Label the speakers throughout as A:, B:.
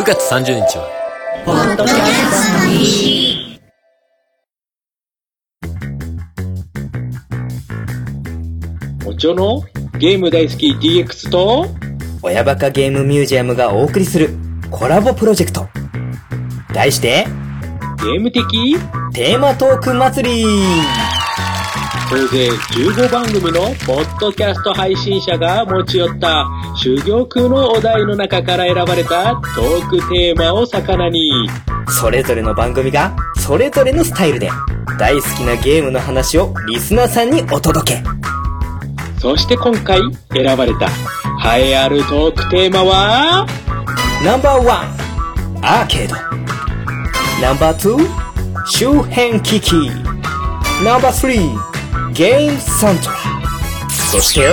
A: 9月30日は、
B: ポッドキャストの日
C: おちょのゲーム大好き DX と、
D: 親バカゲームミュージアムがお送りするコラボプロジェクト。題して、
C: ゲーム的
D: テーマトーク祭り
C: 総勢15番組のポッドキャスト配信者が持ち寄った珠玉のお題の中から選ばれたトークテーマを魚に、
D: それぞれの番組が、それぞれのスタイルで、大好きなゲームの話をリスナーさんにお届け。
C: そして今回選ばれた栄えあるトークテーマは、
D: ナンバーワン、アーケード。ナンバーツー、周辺機器。ナンバースリー、ゲームサントラ。そして、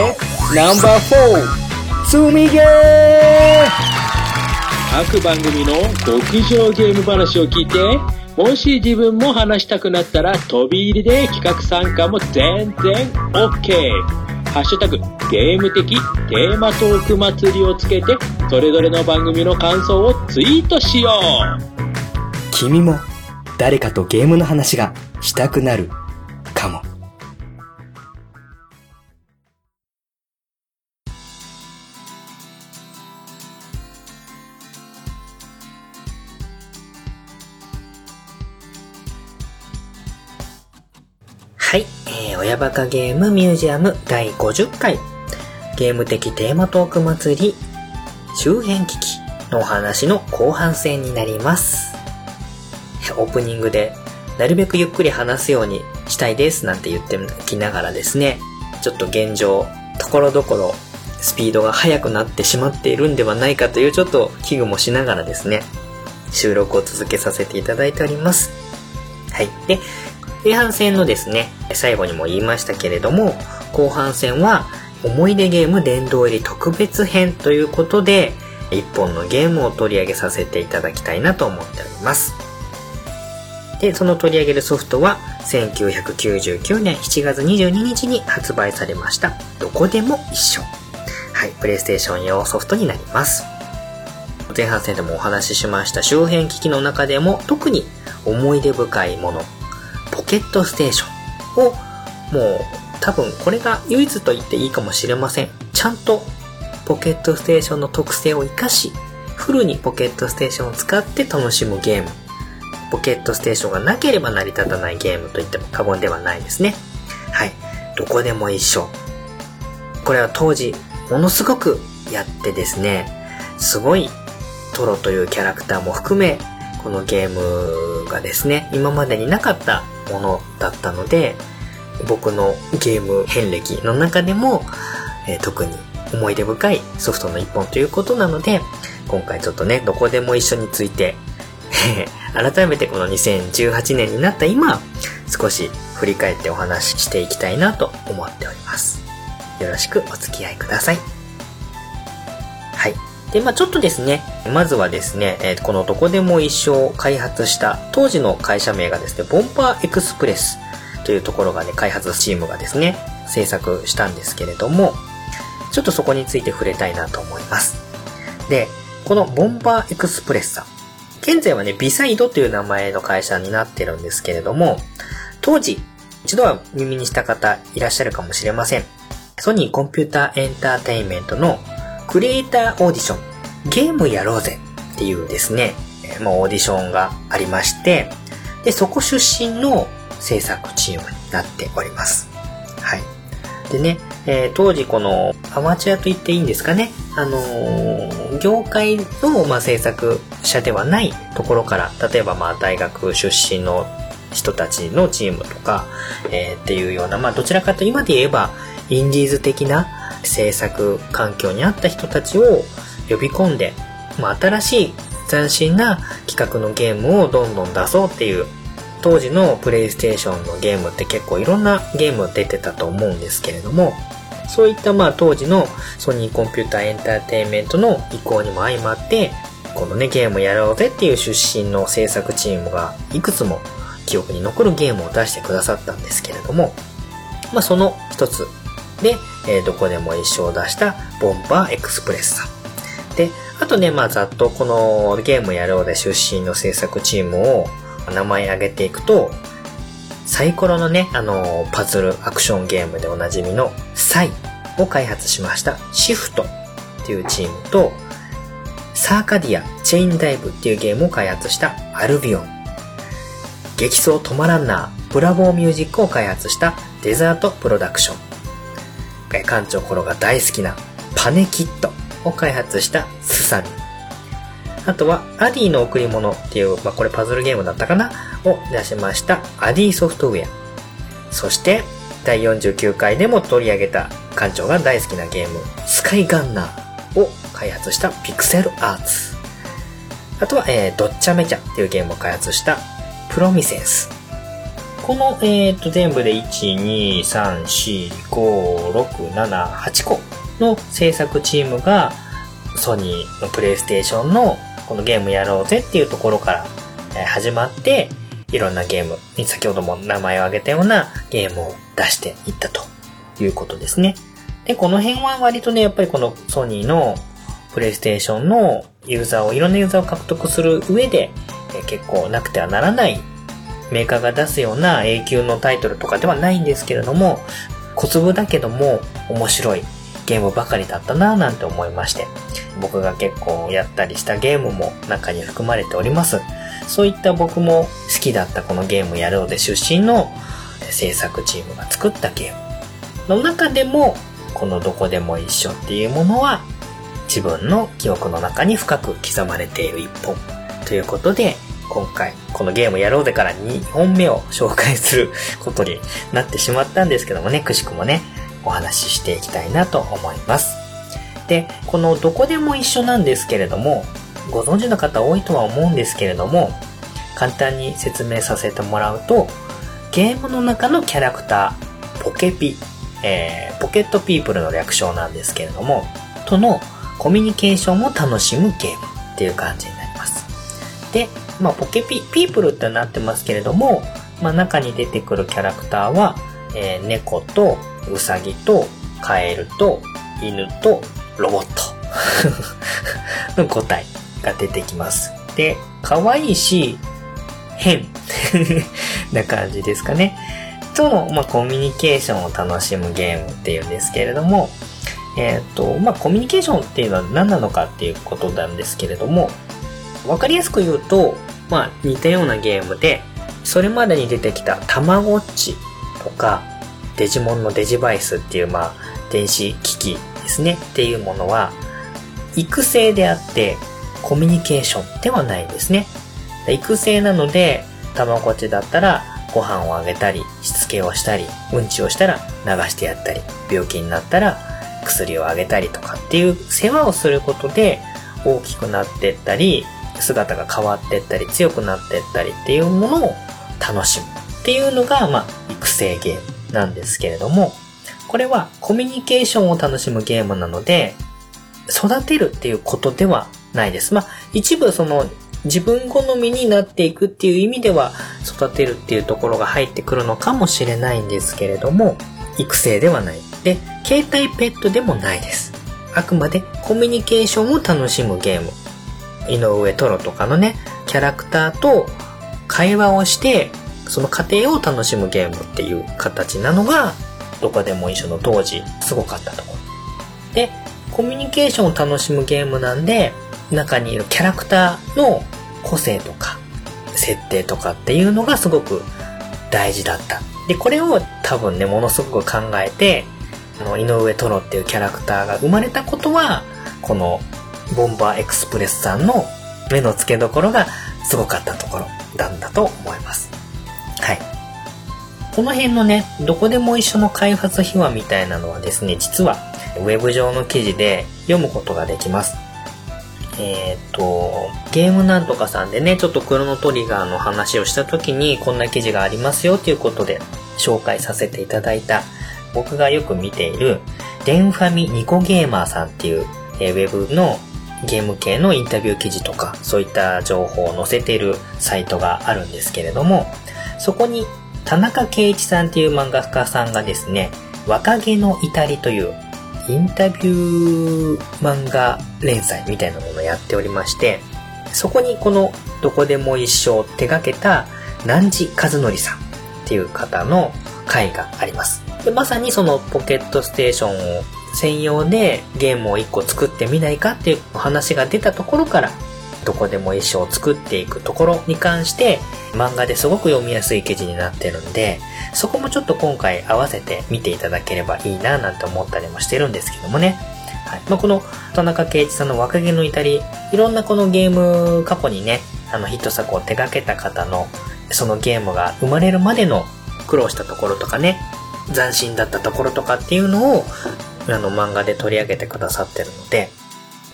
D: ナンバーフォー、積みゲー
C: 各番組の極上ゲーム話を聞いて、もし自分も話したくなったら飛び入りで企画参加も全然 OK。ハッシュタグゲーム的テーマトーク祭りをつけて、それぞれの番組の感想をツイートしよう。
D: 君も誰かとゲームの話がしたくなる
E: 親バカゲームミュージアム第50回ゲーム的テーマトーク祭り周辺機器のお話の後半戦になります。オープニングでなるべくゆっくり話すようにしたいですなんて言っておきながらですね、ちょっと現状、ところどころスピードが速くなってしまっているんではないかというちょっと危惧もしながらですね、収録を続けさせていただいております。はい。で、前半戦のですね、最後にも言いましたけれども、後半戦は思い出ゲーム殿堂入り特別編ということで、一本のゲームを取り上げさせていただきたいなと思っております。で、その取り上げるソフトは、1999年7月22日に発売されました、どこでも一緒。はい、プレイステーション用ソフトになります。前半戦でもお話ししました周辺機器の中でも特に思い出深いもの、ケットステーションを、もう多分これが唯一と言っていいかもしれません。ちゃんとポケットステーションの特性を活かし、フルにポケットステーションを使って楽しむゲーム。ポケットステーションがなければ成り立たないゲームと言っても過言ではないですね。はい。どこでも一緒。これは当時、ものすごくやってですね、すごいトロというキャラクターも含め、このゲームがですね、今までになかったものだったので、僕のゲーム遍歴の中でも、えー特に思い出深いソフトの一本ということなので、今回ちょっとね、どこでも一緒について、改めてこの2018年になった今、少し振り返ってお話ししていきたいなと思っております。よろしくお付き合いください。で、まあちょっとですね、まずはですね、えーこのどこでも一緒を開発した当時の会社名がですね、ボンパーエクスプレスというところがね、開発チームがですね、制作したんですけれども、ちょっとそこについて触れたいなと思います。で、このボンバーエクスプレッサ現在はね、ビサイドという名前の会社になってるんですけれども、当時、一度は耳にした方いらっしゃるかもしれません。ソニーコンピューターエンターテインメントのクリエイターオーディション、ゲームやろうぜっていうですね、えまあ、オーディションがありまして、で、そこ出身の制作チームになっております。はい。でね、えー当時このアマチュアと言っていいんですかね。あのー業界の、まあ、制作者ではないところから、例えばまあ大学出身の人たちのチームとか、えーっていうような、まあどちらかと今で言えばインディーズ的な制作環境にあった人たちを呼び込んで、まあ新しい斬新な企画のゲームをどんどん出そうっていう当時のプレイステーションのゲームって結構いろんなゲーム出てたと思うんですけれども、そういったまあ当時のソニーコンピューターエンターテインメントの意向にも相まって、このね、ゲームやろうぜっていう出身の制作チームがいくつも記憶に残るゲームを出してくださったんですけれども、まあその一つで、えーどこでも一緒を出したボンバーエクスプレッサ。で、あとね、まあざっとこのゲームやろうで出身の制作チームを名前挙げていくと、サイコロのね、あの、パズルアクションゲームでおなじみのサイを開発しましたシフトっていうチームと、サーカディアチェインダイブっていうゲームを開発したアルビオン。激走止まらんなブラボーミュージックを開発したデザートプロダクション。館長コロが大好きなパネキットを開発したスサミ。あとは、アディの贈り物っていう、まあ、これパズルゲームだったかな？を出しましたアディソフトウェア。そして、第49回でも取り上げた館長が大好きなゲーム、スカイガンナーを開発したピクセルアーツ。あとは、えー、ドッチャメチャっていうゲームを開発したプロミセンス。この、えー、と、全部で1、2、3、4、5、6、7、8個の制作チームが、ソニーのプレイステーションのこのゲームやろうぜっていうところから、始まって、いろんなゲームに先ほども名前を挙げたようなゲームを出していったということですね。で、この辺は割とね、やっぱりこのソニーのプレイステーションのユーザーを、いろんなユーザーを獲得する上で、結構なくてはならないメーカーが出すような永久のタイトルとかではないんですけれども、小粒だけども面白いゲームばかりだったなぁなんて思いまして、僕が結構やったりしたゲームも中に含まれております。そういった僕も好きだったこのゲームやろうで出身の制作チームが作ったゲームの中でも、このどこでも一緒っていうものは自分の記憶の中に深く刻まれている一本ということで、今回このゲームやろうでから2本目を紹介することになってしまったんですけどもね、くしくもね、お話ししていきたいなと思います。で、このどこでも一緒なんですけれども、ご存知の方多いとは思うんですけれども、簡単に説明させてもらうと、ゲームの中のキャラクター、ポケピ、えー、ポケットピープルの略称なんですけれども、とのコミュニケーションを楽しむゲームっていう感じになります。で、まあ、ポケピ、ピープルってなってますけれども、まあ、中に出てくるキャラクターは、えー、猫と、ウサギと、カエルと、犬と、ロボット の5体が出てきます。で、可愛いし、変 な感じですかね。との、まあ、コミュニケーションを楽しむゲームっていうんですけれども、えっ、ー、と、まあ、コミュニケーションっていうのは何なのかっていうことなんですけれども、わかりやすく言うと、まあ、似たようなゲームで、それまでに出てきたたまごっちとか、デジモンのデジバイスっていう、まあ、電子機器ですね、っていうものは、育成であって、コミュニケーションではないんですね。育成なので、たまごっちだったら、ご飯をあげたり、しつけをしたり、うんちをしたら流してやったり、病気になったら薬をあげたりとかっていう世話をすることで大きくなってったり、姿が変わっていったり強くなっていったりっていうものを楽しむっていうのが、まあ、育成ゲームなんですけれども、これはコミュニケーションを楽しむゲームなので、育てるっていうことではないです。まあ、一部その自分好みになっていくっていう意味では育てるっていうところが入ってくるのかもしれないんですけれども、育成ではない。で、携帯ペットでもないです。あくまでコミュニケーションを楽しむゲーム。井上トロとかのね、キャラクターと会話をして、その過程を楽しむゲームっていう形なのが、どこでも一緒の当時、すごかったところ。で、コミュニケーションを楽しむゲームなんで、中にいるキャラクターの個性とか、設定とかっていうのがすごく大事だった。で、これを多分ね、ものすごく考えて、あの、井上トロっていうキャラクターが生まれたことは、このボンバーエクスプレスさんの目の付けどころがすごかったところなんだと思います。はい。この辺のね、どこでも一緒の開発秘話みたいなのはですね、実はウェブ上の記事で読むことができます。えっ、ー、と、ゲームなんとかさんでね、ちょっとクロノトリガーの話をした時にこんな記事がありますよということで紹介させていただいた僕がよく見ているデンファミニコゲーマーさんっていう、え、ウェブのゲーム系のインタビュー記事とか、そういった情報を載せているサイトがあるんですけれども、そこに田中圭一さんっていう漫画家さんがですね、若気の至りというインタビュー漫画連載みたいなものをやっておりまして、そこにこのどこでも一生手掛けた南地和則さんっていう方の回があります。でまさにそのポケットステーションを専用でゲームを1個作ってみないかっていう話が出たところからどこでも一生作っていくところに関して漫画ですごく読みやすい記事になってるんでそこもちょっと今回合わせて見ていただければいいななんて思ったりもしてるんですけどもね。はいまあ、この田中圭一さんの若気の至り、いろんなこのゲーム過去にね、あのヒット作を手掛けた方のそのゲームが生まれるまでの苦労したところとかね、斬新だったところとかっていうのを、あの漫画で取り上げてくださってるので、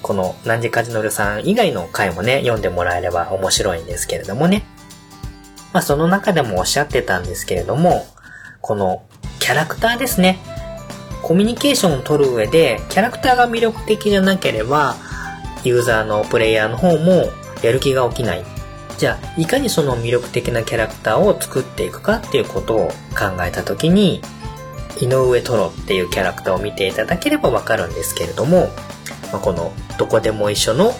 E: この南カジノルさん以外の回もね、読んでもらえれば面白いんですけれどもね。まあその中でもおっしゃってたんですけれども、このキャラクターですね。コミュニケーションを取る上で、キャラクターが魅力的じゃなければ、ユーザーのプレイヤーの方もやる気が起きないじゃあ、いかにその魅力的なキャラクターを作っていくかっていうことを考えたときに、井上トロっていうキャラクターを見ていただければわかるんですけれども、まあ、このどこでも一緒の、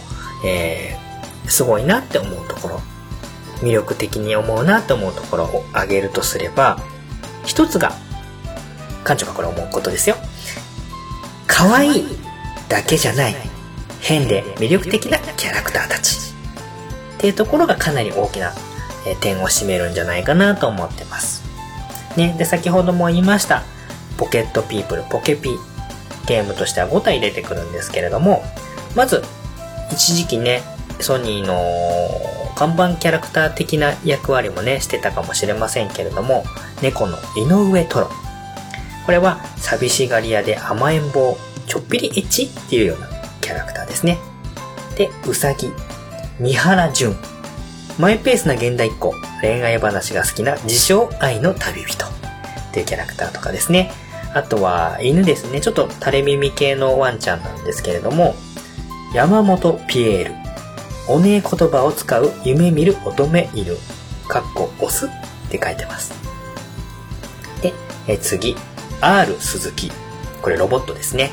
E: えー、すごいなって思うところ、魅力的に思うなって思うところを挙げるとすれば、一つが、館長がこれ思うことですよ。可愛いだけじゃない、変で魅力的なキャラクターたち。っていうところがかなり大きな、点を占めるんじゃないかなと思ってます。ね、で、先ほども言いました、ポケットピープル、ポケピゲームとしては5体出てくるんですけれども、まず、一時期ね、ソニーの看板キャラクター的な役割もね、してたかもしれませんけれども、猫の井上トロ。これは、寂しがり屋で甘えん坊、ちょっぴりエッチっていうようなキャラクターですね。で、うさぎ。三原淳。マイペースな現代っ子、恋愛話が好きな自称愛の旅人。っていうキャラクターとかですね。あとは犬ですね。ちょっと垂れ耳系のワンちゃんなんですけれども、山本ピエール。おねえ言葉を使う夢見る乙女犬。かっこオスって書いてます。で、え次、R 鈴木。これロボットですね。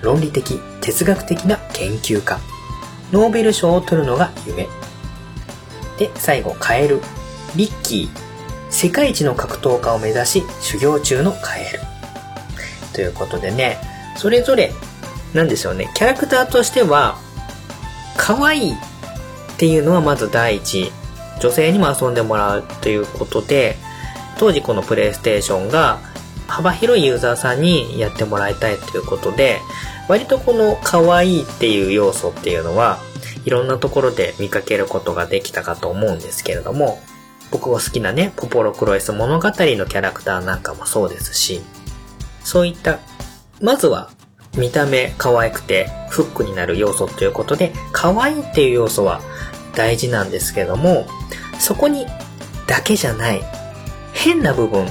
E: 論理的、哲学的な研究家。ノーベル賞を取るのが夢。で、最後、カエル。リッキー。世界一の格闘家を目指し、修行中のカエル。ということでね、それぞれ、なんでしょうね、キャラクターとしては、可愛いっていうのはまず第一。女性にも遊んでもらうということで、当時このプレイステーションが幅広いユーザーさんにやってもらいたいということで、割とこの可愛いっていう要素っていうのは、いろんなところで見かけることができたかと思うんですけれども、僕が好きなね、ポポロクロエス物語のキャラクターなんかもそうですし、そういった、まずは見た目可愛くてフックになる要素ということで、可愛いっていう要素は大事なんですけども、そこにだけじゃない、変な部分、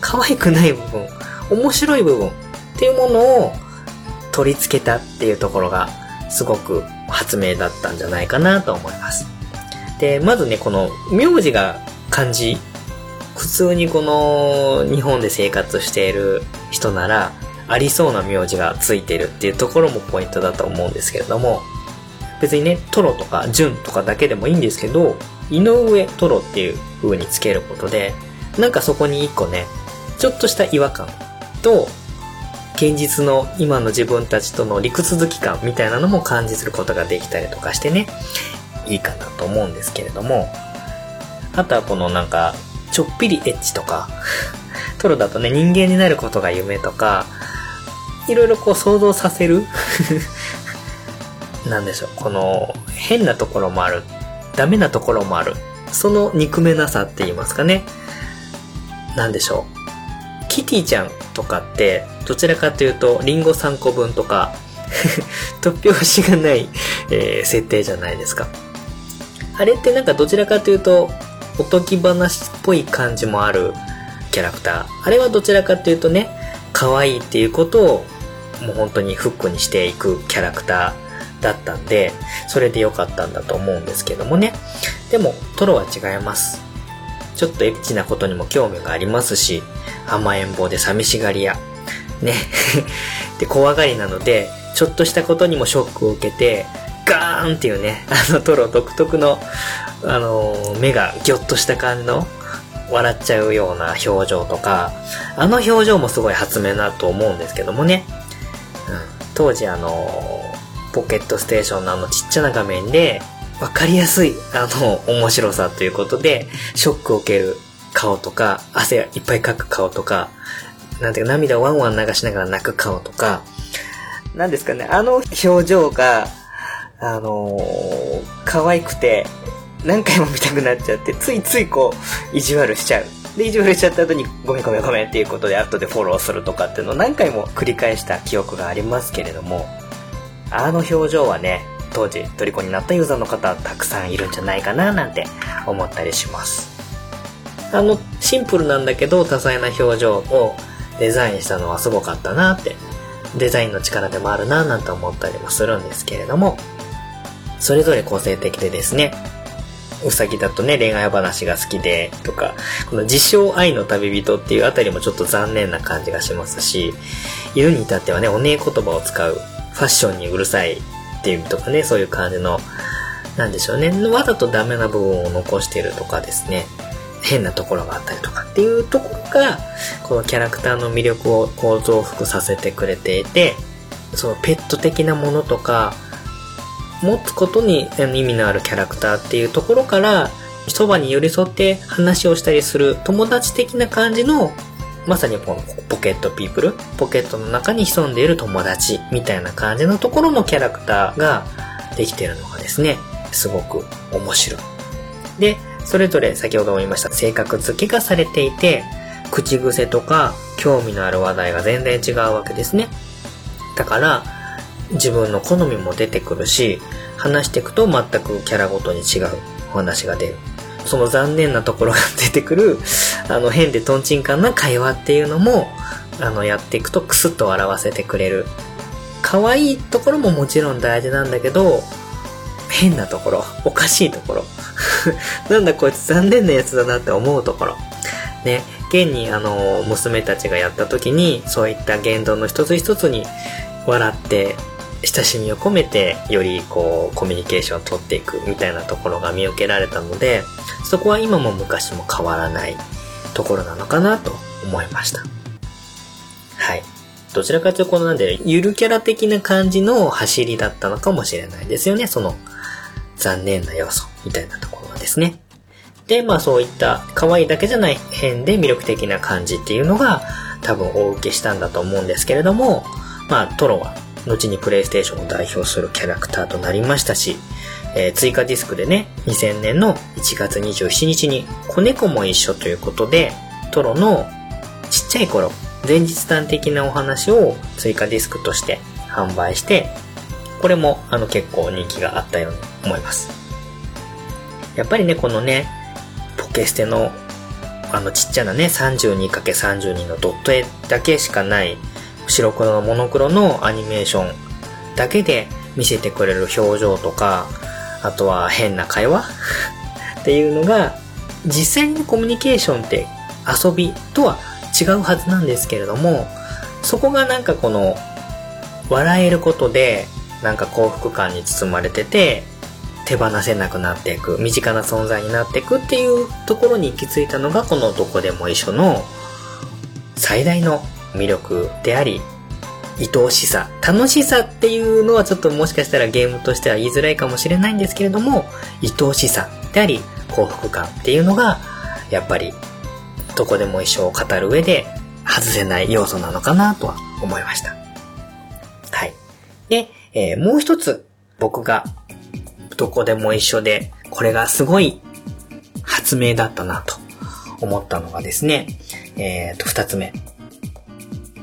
E: 可愛くない部分、面白い部分っていうものを取り付けたっていうところがすごく発明だったんじゃないかなと思います。で、まずね、この名字が漢字、普通にこの日本で生活している人ならありそうな名字がついてるっていうところもポイントだと思うんですけれども、別にね、トロとかジュンとかだけでもいいんですけど、井上トロっていう風につけることで、なんかそこに一個ね、ちょっとした違和感と現実の今の自分たちとの陸続き感みたいなのも感じすることができたりとかしてね、いいかなと思うんですけれども、あとはこのなんか、ちょっぴりエッチとか、トロだとね、人間になることが夢とか、いろいろこう想像させる なんでしょう、この変なところもある、ダメなところもある、その憎めなさって言いますかね。なんでしょう。キティちゃんとかって、どちらかというと、リンゴ3個分とか 突拍子がない、えー、設定じゃないですか。あれってなんかどちらかというと、おとぎ話っぽい感じもあるキャラクター。あれはどちらかというとね、可愛いっていうことを、もう本当にフックにしていくキャラクターだったんで、それで良かったんだと思うんですけどもね。でも、トロは違います。ちょっとエッチなことにも興味がありますし、甘えん坊で寂しがり屋。ね。で、怖がりなので、ちょっとしたことにもショックを受けて、ガーンっていうね、あのトロ独特の、あの、目がギョッとした感じの、笑っちゃうような表情とか、あの表情もすごい発明だと思うんですけどもね。うん、当時あの、ポケットステーションのあのちっちゃな画面で、わかりやすい、あの、面白さということで、ショックを受ける顔とか、汗いっぱいかく顔とか、なんていうか涙をワンワン流しながら泣く顔とか、なんですかね、あの表情が、あのー、可愛くて、何回も見たくなっちゃって、ついついこう、意地悪しちゃう。で、意地悪しちゃった後に、ごめんごめんごめんっていうことで、後でフォローするとかっていうのを何回も繰り返した記憶がありますけれども、あの表情はね、当時、虜になったユーザーの方は、たくさんいるんじゃないかな、なんて思ったりします。あの、シンプルなんだけど、多彩な表情をデザインしたのはすごかったなって、デザインの力でもあるな、なんて思ったりもするんですけれども、それぞれ個性的でですね、うさぎだとね、恋愛話が好きで、とか、この自称愛の旅人っていうあたりもちょっと残念な感じがしますし、犬に至ってはね、おねえ言葉を使う、ファッションにうるさいっていうとかね、そういう感じの、なんでしょうね、わざとダメな部分を残してるとかですね、変なところがあったりとかっていうところが、このキャラクターの魅力をこう増幅させてくれていて、そのペット的なものとか、持つことに意味のあるキャラクターっていうところから、そばに寄り添って話をしたりする友達的な感じの、まさにこのポケットピープル、ポケットの中に潜んでいる友達みたいな感じのところのキャラクターができているのがですね、すごく面白い。で、それぞれ先ほども言いました性格付けがされていて、口癖とか興味のある話題が全然違うわけですね。だから、自分の好みも出てくるし、話していくと全くキャラごとに違うお話が出る。その残念なところが出てくる、あの変でトンチンカンな会話っていうのも、あのやっていくとクスッと笑わせてくれる。可愛いところももちろん大事なんだけど、変なところ、おかしいところ。なんだこいつ残念なやつだなって思うところ。ね、現にあの、娘たちがやった時に、そういった言動の一つ一つに笑って親しみを込めてよりこうコミュニケーションを取っていくみたいなところが見受けられたのでそこは今も昔も変わらないところなのかなと思いました。はい。どちらかというとこのなんでゆるキャラ的な感じの走りだったのかもしれないですよね。その残念な要素みたいなところはですね。でまあそういった可愛いだけじゃない変で魅力的な感じっていうのが多分お受けしたんだと思うんですけれどもまあトロは後にプレイステーションを代表するキャラクターとなりましたし、えー、追加ディスクでね、2000年の1月27日に子猫も一緒ということで、トロのちっちゃい頃、前日談的なお話を追加ディスクとして販売して、これもあの結構人気があったように思います。やっぱりね、このね、ポケステのあのちっちゃなね、32×32 のドット絵だけしかない白黒のモノクロのアニメーションだけで見せてくれる表情とか、あとは変な会話 っていうのが、実際にコミュニケーションって遊びとは違うはずなんですけれども、そこがなんかこの、笑えることで、なんか幸福感に包まれてて、手放せなくなっていく、身近な存在になっていくっていうところに行き着いたのが、このどこでも一緒の最大の魅力であり、愛おしさ、楽しさっていうのはちょっともしかしたらゲームとしては言いづらいかもしれないんですけれども、愛おしさであり、幸福感っていうのが、やっぱり、どこでも一緒を語る上で外せない要素なのかなとは思いました。はい。で、えー、もう一つ、僕が、どこでも一緒で、これがすごい発明だったなと思ったのがですね、えっ、ー、と、二つ目。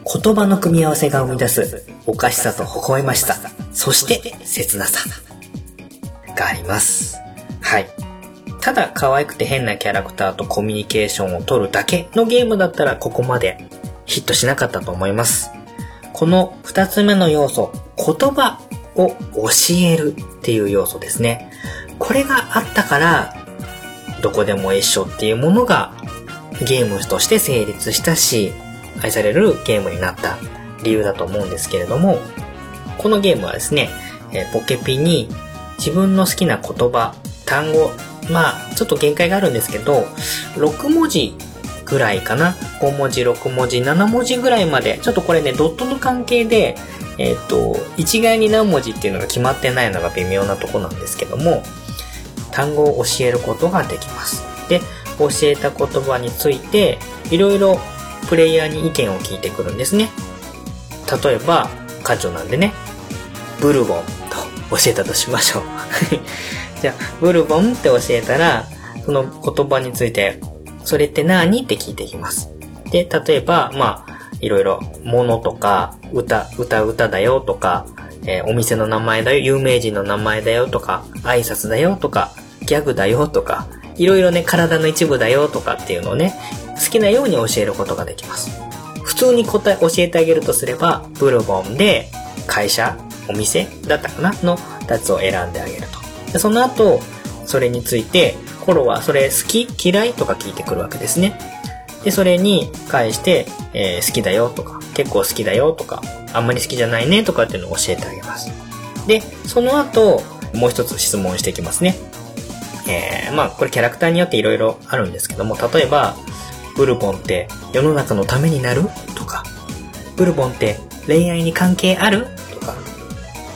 E: 言葉の組み合わせが生み出すおかしさと微笑ましさ、そして切なさがあります。はい。ただ可愛くて変なキャラクターとコミュニケーションを取るだけのゲームだったらここまでヒットしなかったと思います。この二つ目の要素、言葉を教えるっていう要素ですね。これがあったから、どこでも一緒っていうものがゲームとして成立したし、愛されるゲームになった理由だと思うんですけれども、このゲームはですね、えーポケピに自分の好きな言葉、単語、まあ、ちょっと限界があるんですけど、6文字ぐらいかな？5文字、6文字、7文字ぐらいまで。ちょっとこれね、ドットの関係で、えっ、と、一概に何文字っていうのが決まってないのが微妙なとこなんですけども、単語を教えることができます。で、教えた言葉について、いろいろプレイヤーに意見を聞いてくるんですね。例えば、課長なんでね、ブルボンと教えたとしましょう。じゃあ、ブルボンって教えたら、その言葉について、それって何？って聞いていきます。で、例えば、まあ、いろいろ、ものとか、歌、歌、歌だよとか、えーお店の名前だよ、有名人の名前だよとか、挨拶だよとか、ギャグだよとか、いろいろね、体の一部だよとかっていうのをね、好きなように教えることができます。普通に答え、教えてあげるとすれば、ブルボンで、会社、お店だったかなのやつを選んであげると。でその後、それについて、コロはそれ好き？嫌い？とか聞いてくるわけですね。で、それに返して、えー好きだよとか、結構好きだよとか、あんまり好きじゃないねとかっていうのを教えてあげます。で、その後、もう一つ質問していきますね。えーまあ、これキャラクターによっていろいろあるんですけども、例えば、ブルボンって世の中のためになる？とか、ブルボンって恋愛に関係ある？とか、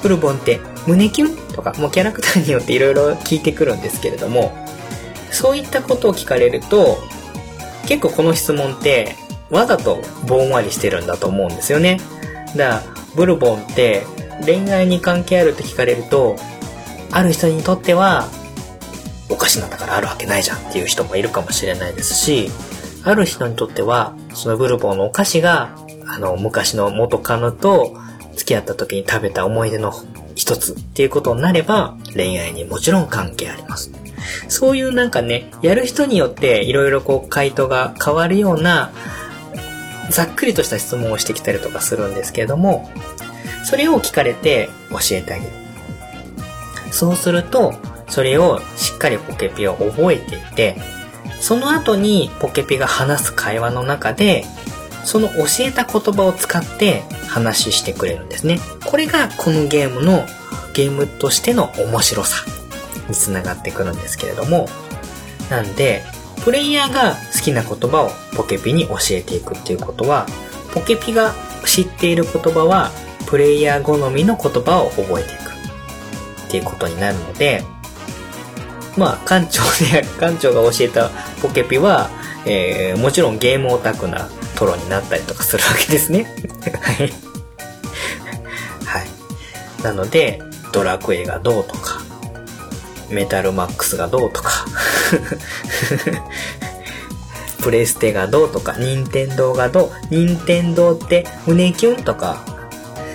E: ブルボンって胸キュン？とか、もうキャラクターによっていろいろ聞いてくるんですけれども、そういったことを聞かれると、結構この質問って、わざとぼんわりしてるんだと思うんですよね。だから、ブルボンって恋愛に関係あるって聞かれると、ある人にとっては、お菓子なんだからあるわけないじゃんっていう人もいるかもしれないですし、ある人にとっては、そのブルボンのお菓子が、あの、昔の元カノと付き合った時に食べた思い出の一つっていうことになれば、恋愛にもちろん関係あります。そういうなんかね、やる人によっていろいろこう回答が変わるような、ざっくりとした質問をしてきたりとかするんですけれども、それを聞かれて教えてあげる。そうすると、それをしっかりポケピは覚えていて、その後にポケピが話す会話の中で、その教えた言葉を使って話してくれるんですね。これがこのゲームのゲームとしての面白さにつながってくるんですけれども、なんで、プレイヤーが好きな言葉をポケピに教えていくっていうことは、ポケピが知っている言葉は、プレイヤー好みの言葉を覚えていくっていうことになるので、まあ、館長で、館長が教えたポケピは、えーもちろんゲームオタクなトロになったりとかするわけですね。はい。はい。なので、ドラクエがどうとか、メタルマックスがどうとか、プレステがどうとか、任天堂がどう、任天堂って胸キュンとか、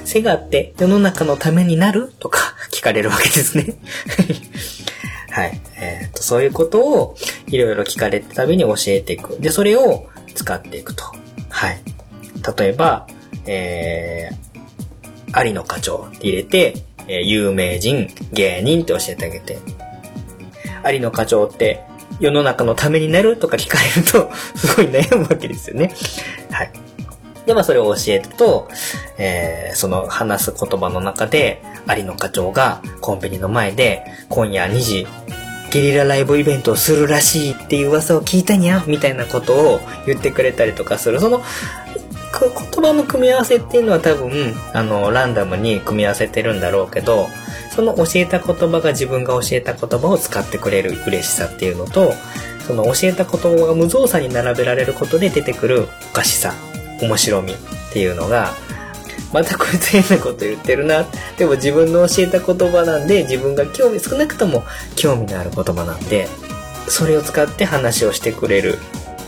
E: セガって世の中のためになるとか聞かれるわけですね。はい。えっ、と、そういうことをいろいろ聞かれたたびに教えていく。で、それを使っていくと。はい。例えば、えー、有野課長って入れて、えー有名人、芸人って教えてあげて、有野課長って世の中のためになるとか聞かれると、すごい悩むわけですよね。はい。で、まあそれを教えると、えーその話す言葉の中で、有野課長がコンビニの前で、今夜2時、ゲリラライブイベントをするらしいっていう噂を聞いたにゃみたいなことを言ってくれたりとかする。その、言葉の組み合わせっていうのは多分、あの、ランダムに組み合わせてるんだろうけど、その教えた言葉が自分が教えた言葉を使ってくれる嬉しさっていうのと、その教えた言葉が無造作に並べられることで出てくるおかしさ、面白みっていうのが、またこいつ変なこと言ってるな。でも自分の教えた言葉なんで、自分が興味、少なくとも興味のある言葉なんで、それを使って話をしてくれる。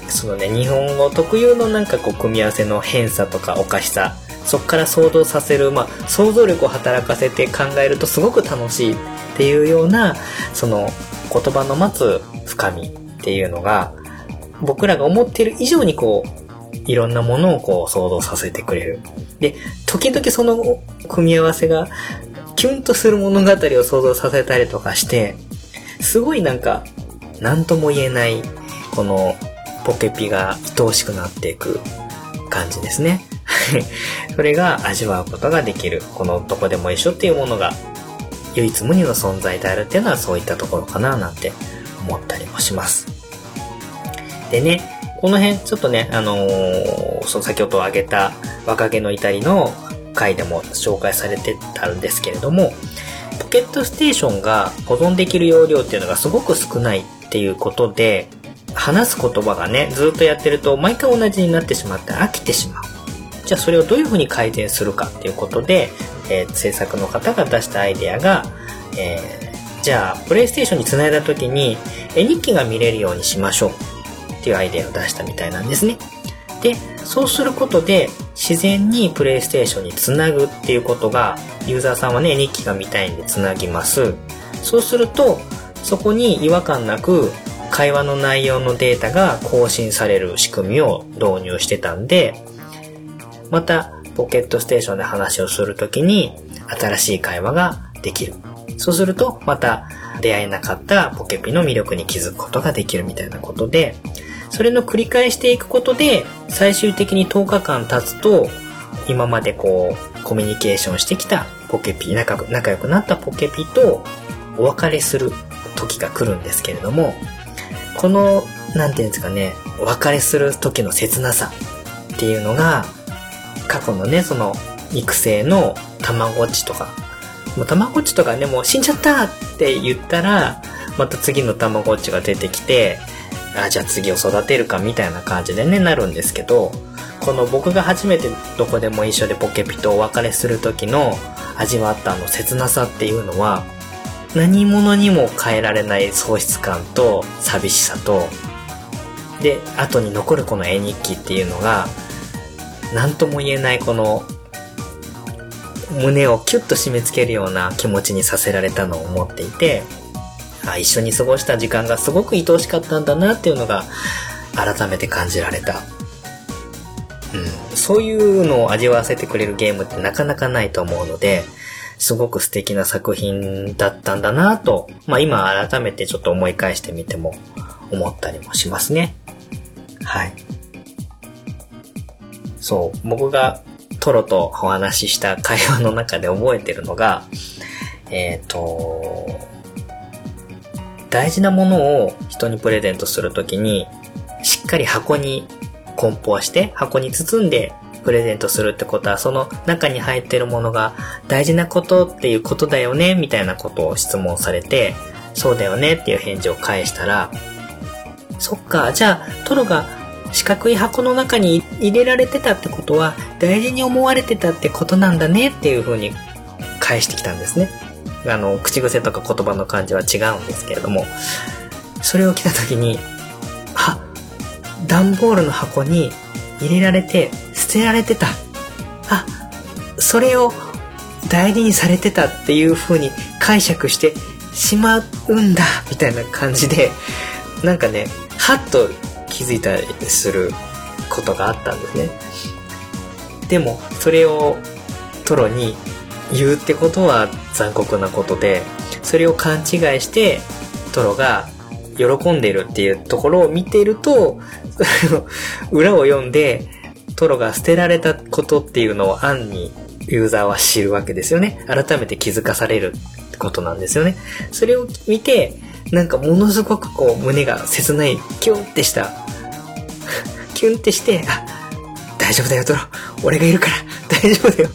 E: そのね、日本語特有のなんかこう組み合わせの変さとかおかしさ、そこから想像させる、まあ、想像力を働かせて考えるとすごく楽しいっていうような、その言葉の待つ深みっていうのが、僕らが思っている以上にこう、いろんなものをこう想像させてくれる。で、時々その組み合わせが、キュンとする物語を想像させたりとかして、すごいなんか、なんとも言えない、この、ポケピが愛おしくなっていく感じですね。それが味わうことができる。このどこでも一緒っていうものが唯一無二の存在であるっていうのはそういったところかななんて思ったりもします。でね、この辺ちょっとね、あのーその先ほど挙げた若気の至りの回でも紹介されてたんですけれども、ポケットステーションが保存できる容量っていうのがすごく少ないっていうことで、話す言葉がね、ずっとやってると毎回同じになってしまって飽きてしまう。じゃあそれをどういうふうに改善するかっていうことで、えー制作の方が出したアイデアが、えーじゃあプレイステーションにつないだ時に絵日記が見れるようにしましょうっていうアイデアを出したみたいなんですね。で、そうすることで自然にプレイステーションにつなぐっていうことがユーザーさんはね、日記が見たいんでつなぎます。そうするとそこに違和感なく会話の内容のデータが更新される仕組みを導入してたんで、またポケットステーションで話をするときに新しい会話ができる。そうするとまた出会えなかったポケピの魅力に気づくことができるみたいなことで、それの繰り返していくことで最終的に10日間経つと今までこうコミュニケーションしてきたポケピ、仲良く仲良くなったポケピとお別れする時が来るんですけれども、この、なんていうんですかね、お別れする時の切なさっていうのが、過去のね、その、育成のたまごっちとか、もうたまごっちとかね、もう死んじゃったって言ったら、また次のたまごっちが出てきて、あ、じゃあ次を育てるかみたいな感じでね、なるんですけど、この僕が初めてどこでも一緒でポケピとお別れする時の味わったあの切なさっていうのは、何者にも変えられない喪失感と寂しさと、で、後に残るこの絵日記っていうのが、何とも言えないこの、胸をキュッと締め付けるような気持ちにさせられたのを思っていて、あ一緒に過ごした時間がすごく愛おしかったんだなっていうのが、改めて感じられた。うん、そういうのを味わわせてくれるゲームってなかなかないと思うので、すごく素敵な作品だったんだなと、まあ今改めてちょっと思い返してみても思ったりもしますね。はい。そう、僕がトロとお話しした会話の中で覚えてるのが、えっ、と、大事なものを人にプレゼントするときに、しっかり箱に梱包して、箱に包んでプレゼントするってことは、その中に入ってるものが大事なことっていうことだよね、みたいなことを質問されて、そうだよねっていう返事を返したら、そっか、じゃあ、トロが四角い箱の中に入れられてたってことは、大事に思われてたってことなんだねっていう風に返してきたんですね。あの、口癖とか言葉の感じは違うんですけれども、それを来た時に、あ、段ボールの箱に入れられて捨てられてた。あ、それを大事にされてたっていう風に解釈してしまうんだ、みたいな感じで、なんかね、はっと気づいたりすることがあったんですね。でも、それをトロに言うってことは残酷なことで、それを勘違いして、トロが喜んでるっていうところを見ていると、裏を読んで、トロが捨てられたことっていうのを暗にユーザーは知るわけですよね。改めて気づかされるってことなんですよね。それを見て、なんかものすごくこう胸が切ない、キュンってした、キュンってして、あ、大丈夫だよトロ。俺がいるから大丈夫だよ。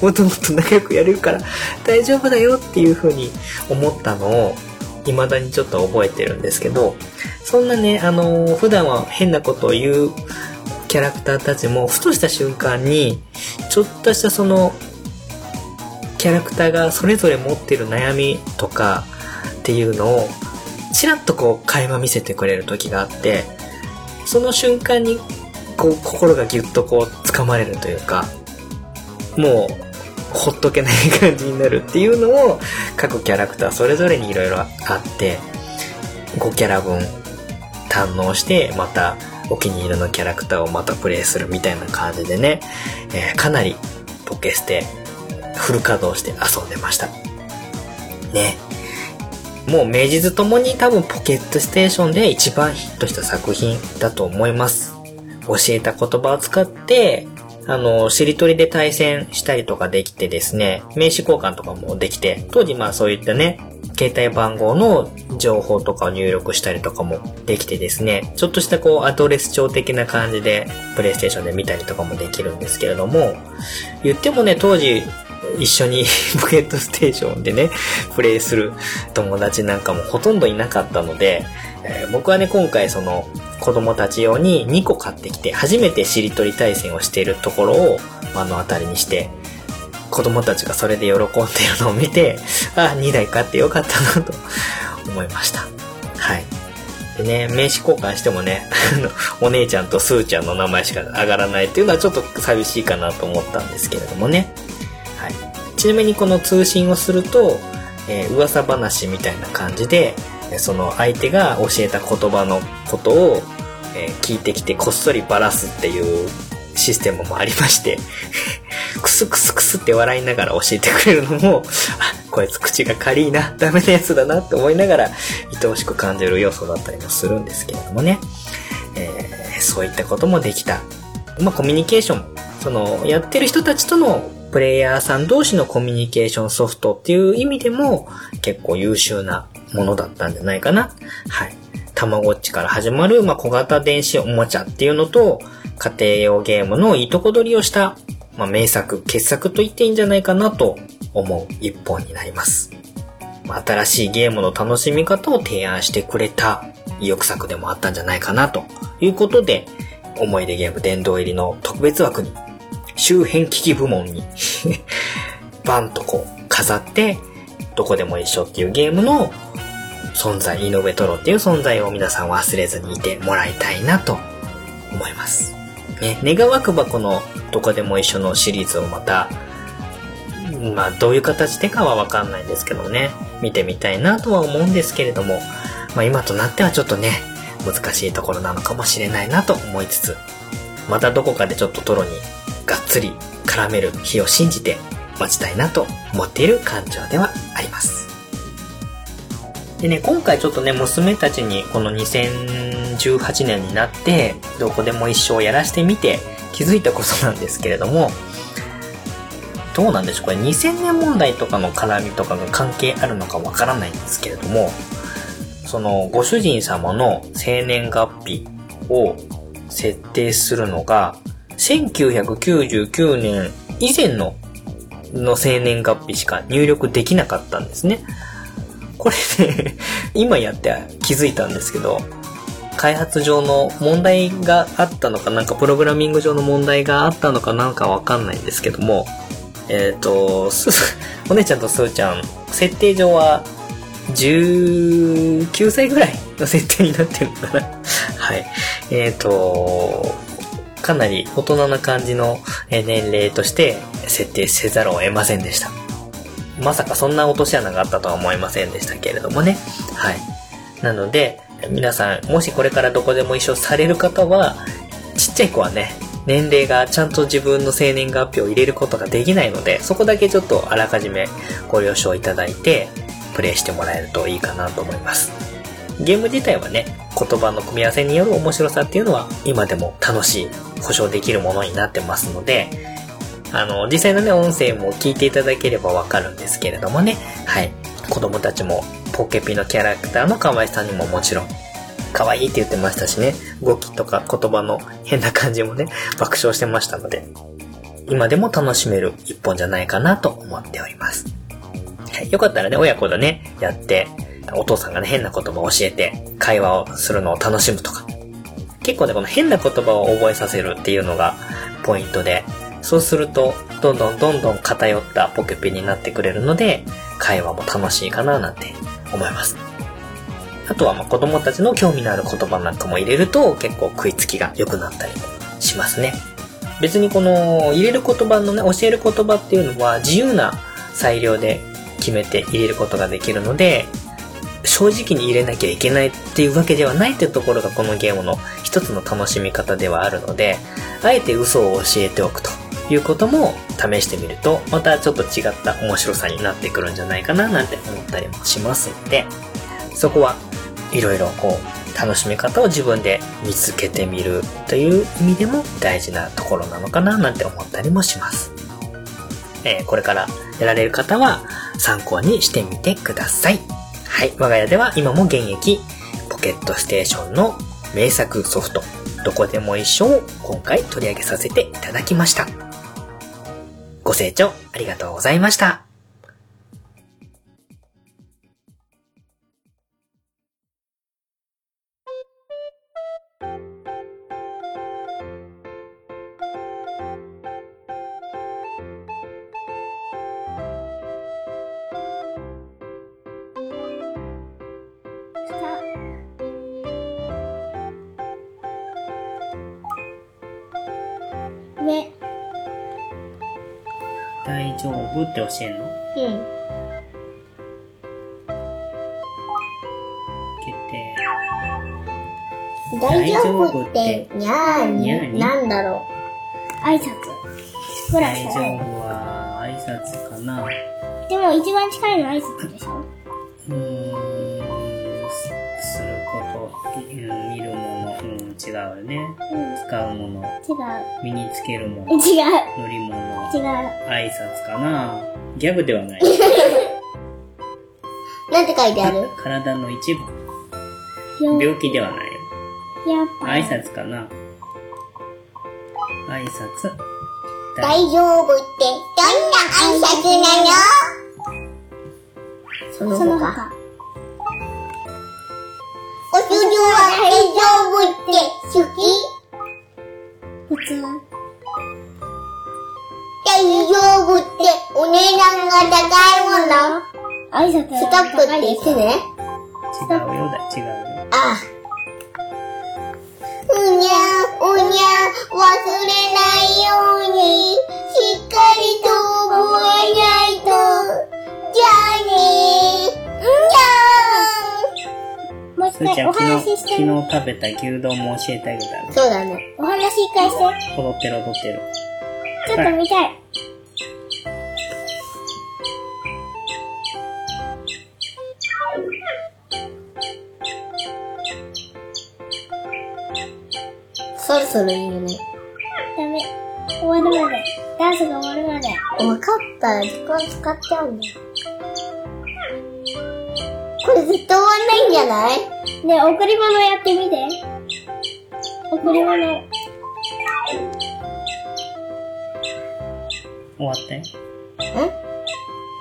E: もっともっと仲良くやれるから大丈夫だよっていう風に思ったのを未だにちょっと覚えてるんですけど、そんなね、あのー普段は変なことを言うキャラクターたちも、ふとした瞬間に、ちょっとしたその、キャラクターがそれぞれ持ってる悩みとかっていうのを、ちらっとこう、垣間見せてくれる時があって、その瞬間に、こう、心がぎゅっとこう、掴まれるというか、もう、ほっとけない感じになるっていうのを、各キャラクターそれぞれにいろいろあって、5キャラ分堪能して、またお気に入りのキャラクターをまたプレイするみたいな感じでね、えーかなりポケステフル稼働して遊んでました。ね。もう名実ともに多分ポケットステーションで一番ヒットした作品だと思います。教えた言葉を使ってあの、しりとりで対戦したりとかできてですね、名刺交換とかもできて、当時まあそういったね、携帯番号の情報とかを入力したりとかもできてですね、ちょっとしたこうアドレス帳的な感じでプレイステーションで見たりとかもできるんですけれども、言ってもね、当時一緒に ポケットステーションでね、プレイする友達なんかもほとんどいなかったので、えー僕はね、今回その子供たち用に2個買ってきて、初めてしりとり対戦をしているところを目の当たりにして、子供たちがそれで喜んでいるのを見て、あ、2台買ってよかったなと思いました。はい。でね、名刺交換してもね、お姉ちゃんとスーちゃんの名前しか上がらないっていうのはちょっと寂しいかなと思ったんですけれどもね。はい。ちなみにこの通信をすると、えー噂話みたいな感じで、その相手が教えた言葉のことを、えー聞いてきてこっそりバラすっていうシステムもありまして、クスクスクスって笑いながら教えてくれるのも、あ、こいつ口が軽いな、ダメなやつだなって思いながら、愛おしく感じる要素だったりもするんですけれどもね。えーそういったこともできた。まあ、コミュニケーション。その、やってる人たちとのプレイヤーさん同士のコミュニケーションソフトっていう意味でも結構優秀なものだったんじゃないかな。はい。たまごっちから始まる、まあ、小型電子おもちゃっていうのと、家庭用ゲームのいいとこ取りをした、まあ、名作、傑作と言っていいんじゃないかなと思う一本になります。まあ新しいゲームの楽しみ方を提案してくれた意欲作でもあったんじゃないかなということで、思い出ゲーム殿堂入りの特別枠に、周辺機器部門に、バンとこう飾って、どこでも一緒っていうゲームの存在、イノベトロっていう存在を皆さん忘れずにいてもらいたいなと思います。ね、願わくばこのどこでも一緒のシリーズをまたまあ、どういう形でかはわかんないですけどね、見てみたいなとは思うんですけれども、まあ今となってはちょっとね、難しいところなのかもしれないなと思いつつ、またどこかでちょっとトロにがっつり絡める日を信じて待ちたいなと思っている感情ではあります。でね、今回ちょっとね、娘たちにこの2018年になって、どこでも一生やらしてみて気づいたことなんですけれども、どうなんでしょうこれ2000年問題とかの絡みとかが関係あるのかわからないんですけれども、そのご主人様の生年月日を設定するのが、1999年以前のの生年月日しか入力できなかったんですね。これね、今やって気づいたんですけど、開発上の問題があったのか、なんかプログラミング上の問題があったのかなんかわかんないんですけども、えっ、と、お姉ちゃんとすーちゃん、設定上は、19歳ぐらいの設定になってるのかな はい。えっ、と、かなり大人な感じの年齢として設定せざるを得ませんでした。まさかそんな落とし穴があったとは思いませんでしたけれどもね。はい。なので、皆さん、もしこれからどこでも一緒される方は、ちっちゃい子はね、年齢がちゃんと自分の生年月日を入れることができないので、そこだけちょっとあらかじめご了承いただいて、プレイしてもらえるといいかなと思います。ゲーム自体はね、言葉の組み合わせによる面白さっていうのは今でも楽しい、保証できるものになってますので、あの、実際のね、音声も聞いていただければわかるんですけれどもね、はい。子供たちもポケピのキャラクターの可愛さにももちろん可愛いって言ってましたしね、動きとか言葉の変な感じもね、爆笑してましたので、今でも楽しめる一本じゃないかなと思っております。はい、よかったらね、親子でね、やって、お父さんがね、変な言葉を教えて、会話をするのを楽しむとか。結構ね、この変な言葉を覚えさせるっていうのがポイントで、そうすると、どんどんどんどん偏ったポケピになってくれるので、会話も楽しいかななんて思います。あとはま子供たちの興味のある言葉なんかも入れると結構食いつきが良くなったりもしますね。別にこの入れる言葉のね、教える言葉っていうのは自由な裁量で決めて入れることができるので、正直に入れなきゃいけないっていうわけではないっていうところがこのゲームの一つの楽しみ方ではあるので、あえて嘘を教えておくということも試してみると、またちょっと違った面白さになってくるんじゃないかななんて思ったりもしますので、そこはいろいろこう、
F: 楽しみ方を自分で見つけてみるという意味でも大事なところなのかななんて思ったりもします。えーこれからやられる方は参考にしてみてください。はい。我が家では今も現役ポケットステーションの名作ソフト、どこでも一緒を今回取り上げさせていただきました。ご清聴ありがとうございました。夫ってんの？
A: うん。
F: 決定。
A: 大丈夫って、にゃーに？
F: にゃーに？
A: なんだろう？挨拶。ぐらい
F: 大丈。夫は挨拶かな
A: でも一番近いのは挨拶でしょ？
F: うーん、すすること、うん見るもの、うん、違うよね。
A: うん。
F: 使うもの、
A: 違
F: 身につけるも
A: う。
F: の、
A: 違う。
F: 乗り物、
A: 違う。
F: 挨拶かなギャグではない。
A: なんて書いてある？
F: 体の一部。
A: よ
F: 病気ではないよ。
A: やっぱ。
F: 挨拶かな挨拶。
A: 大丈夫って、どんな挨拶なの？その他。お主は大丈夫って好き？普通。大丈夫ってお値段が高いもの挨拶ストップって言ってね。
F: 違うよだ、違うよ。
A: ああ。うにゃ、うにゃ、忘れないように、しっかりと覚えないと。じゃあねー。もう
F: すーちゃん、昨日、昨日食べた牛丼も教えてあげたら。
A: そうだね。お話一回して。
F: 踊ってる踊ってる。
A: ちょっと見たい。そろそろいいよね。ダメ。終わるまで。ダンスが終わるまで。わかった。時間使っちゃうんだよ。これずっと終わんないんじゃない？ねえ、贈り物やってみて。贈り物。
F: 終わったよ。
A: え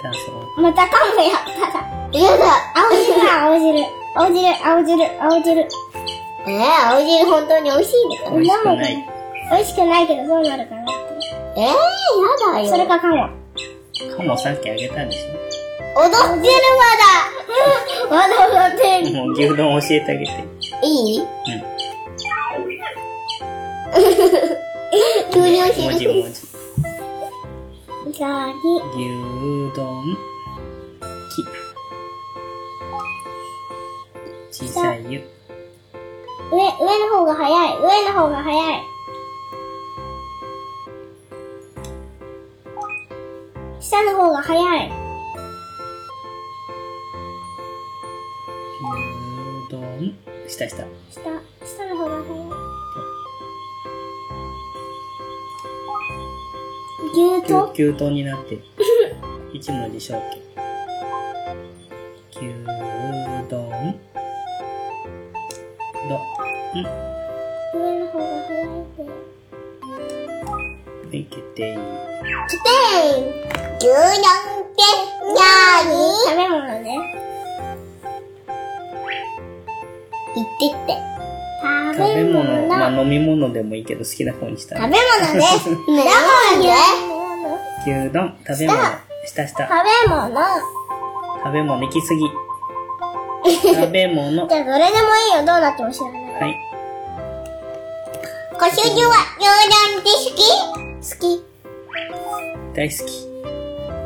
F: ダンス終わっ
A: またカモやったら。やだ青汁だ 青汁。青汁、青汁、青汁。えー、青汁本当に美味しいんだ
F: た。美味しくない。
A: 美味しくないけどそうなるかなって。えー、やだよ。それかカモ。
F: かもさっきあげたでし
A: 踊ってるまだ。まだ踊って
F: ょ。もう牛丼教えてあげて。
A: いい？
F: うん。
A: 急に美味しい。
F: 文字文字。
A: ガリ。
F: 牛丼、き。小さい湯。
A: 上、上の方が早い。上の方が早い。下の方が早い。
F: 牛丼、下下。
A: 下、下の方が早い。牛
F: 牛
A: と？
F: 牛丼になってる。一文字消去。牛丼、ど、ん
A: 上の方が早いって。
F: はい、決定。
A: スペイン牛丼ってに食べ物ね。言ってって。食
F: 食べ物、まあ飲み物でもいいけど好きな方にしたら。
A: 食べ物ね。食べ物ね。
F: 牛丼、食べ物、下下。
A: 食べ物。
F: 食べ物行き過ぎ。食べ物。
A: じゃあどれでもいいよ。どうなっても知らない。
F: はい。
A: ご主人は牛丼って好き？好き。
F: 大好き。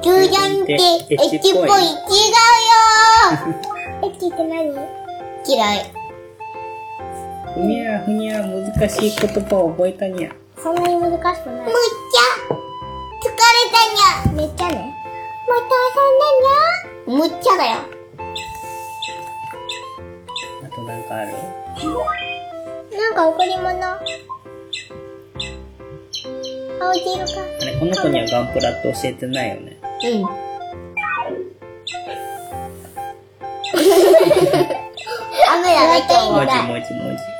A: 牛丼ってエッチっぽい。違うよー。エッチって何？嫌い。
F: ふにゃふにゃ難しい言葉を覚えたにゃ。
A: そんなに難しくない。むっちゃ疲れたにゃめっちゃね。もう大変だにゃむっちゃだよ。
F: ま
E: となんかある？
B: なんか贈り物青黄色か。
E: あれ、この子にはガンプラって教えてないよね。
B: うん。雨だね、今日
E: もじ
B: は。
E: もじもじ。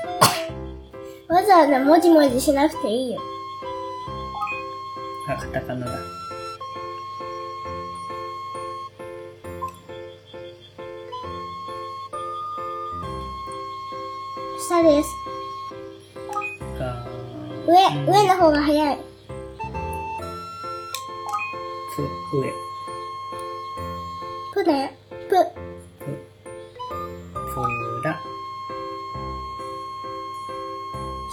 B: わざわざもじもじしなくていいよ。
E: あ、カタカナだ。
B: 下です。
E: が
B: 上、上の方が早い。
E: つ、上。
B: プだよ。プ。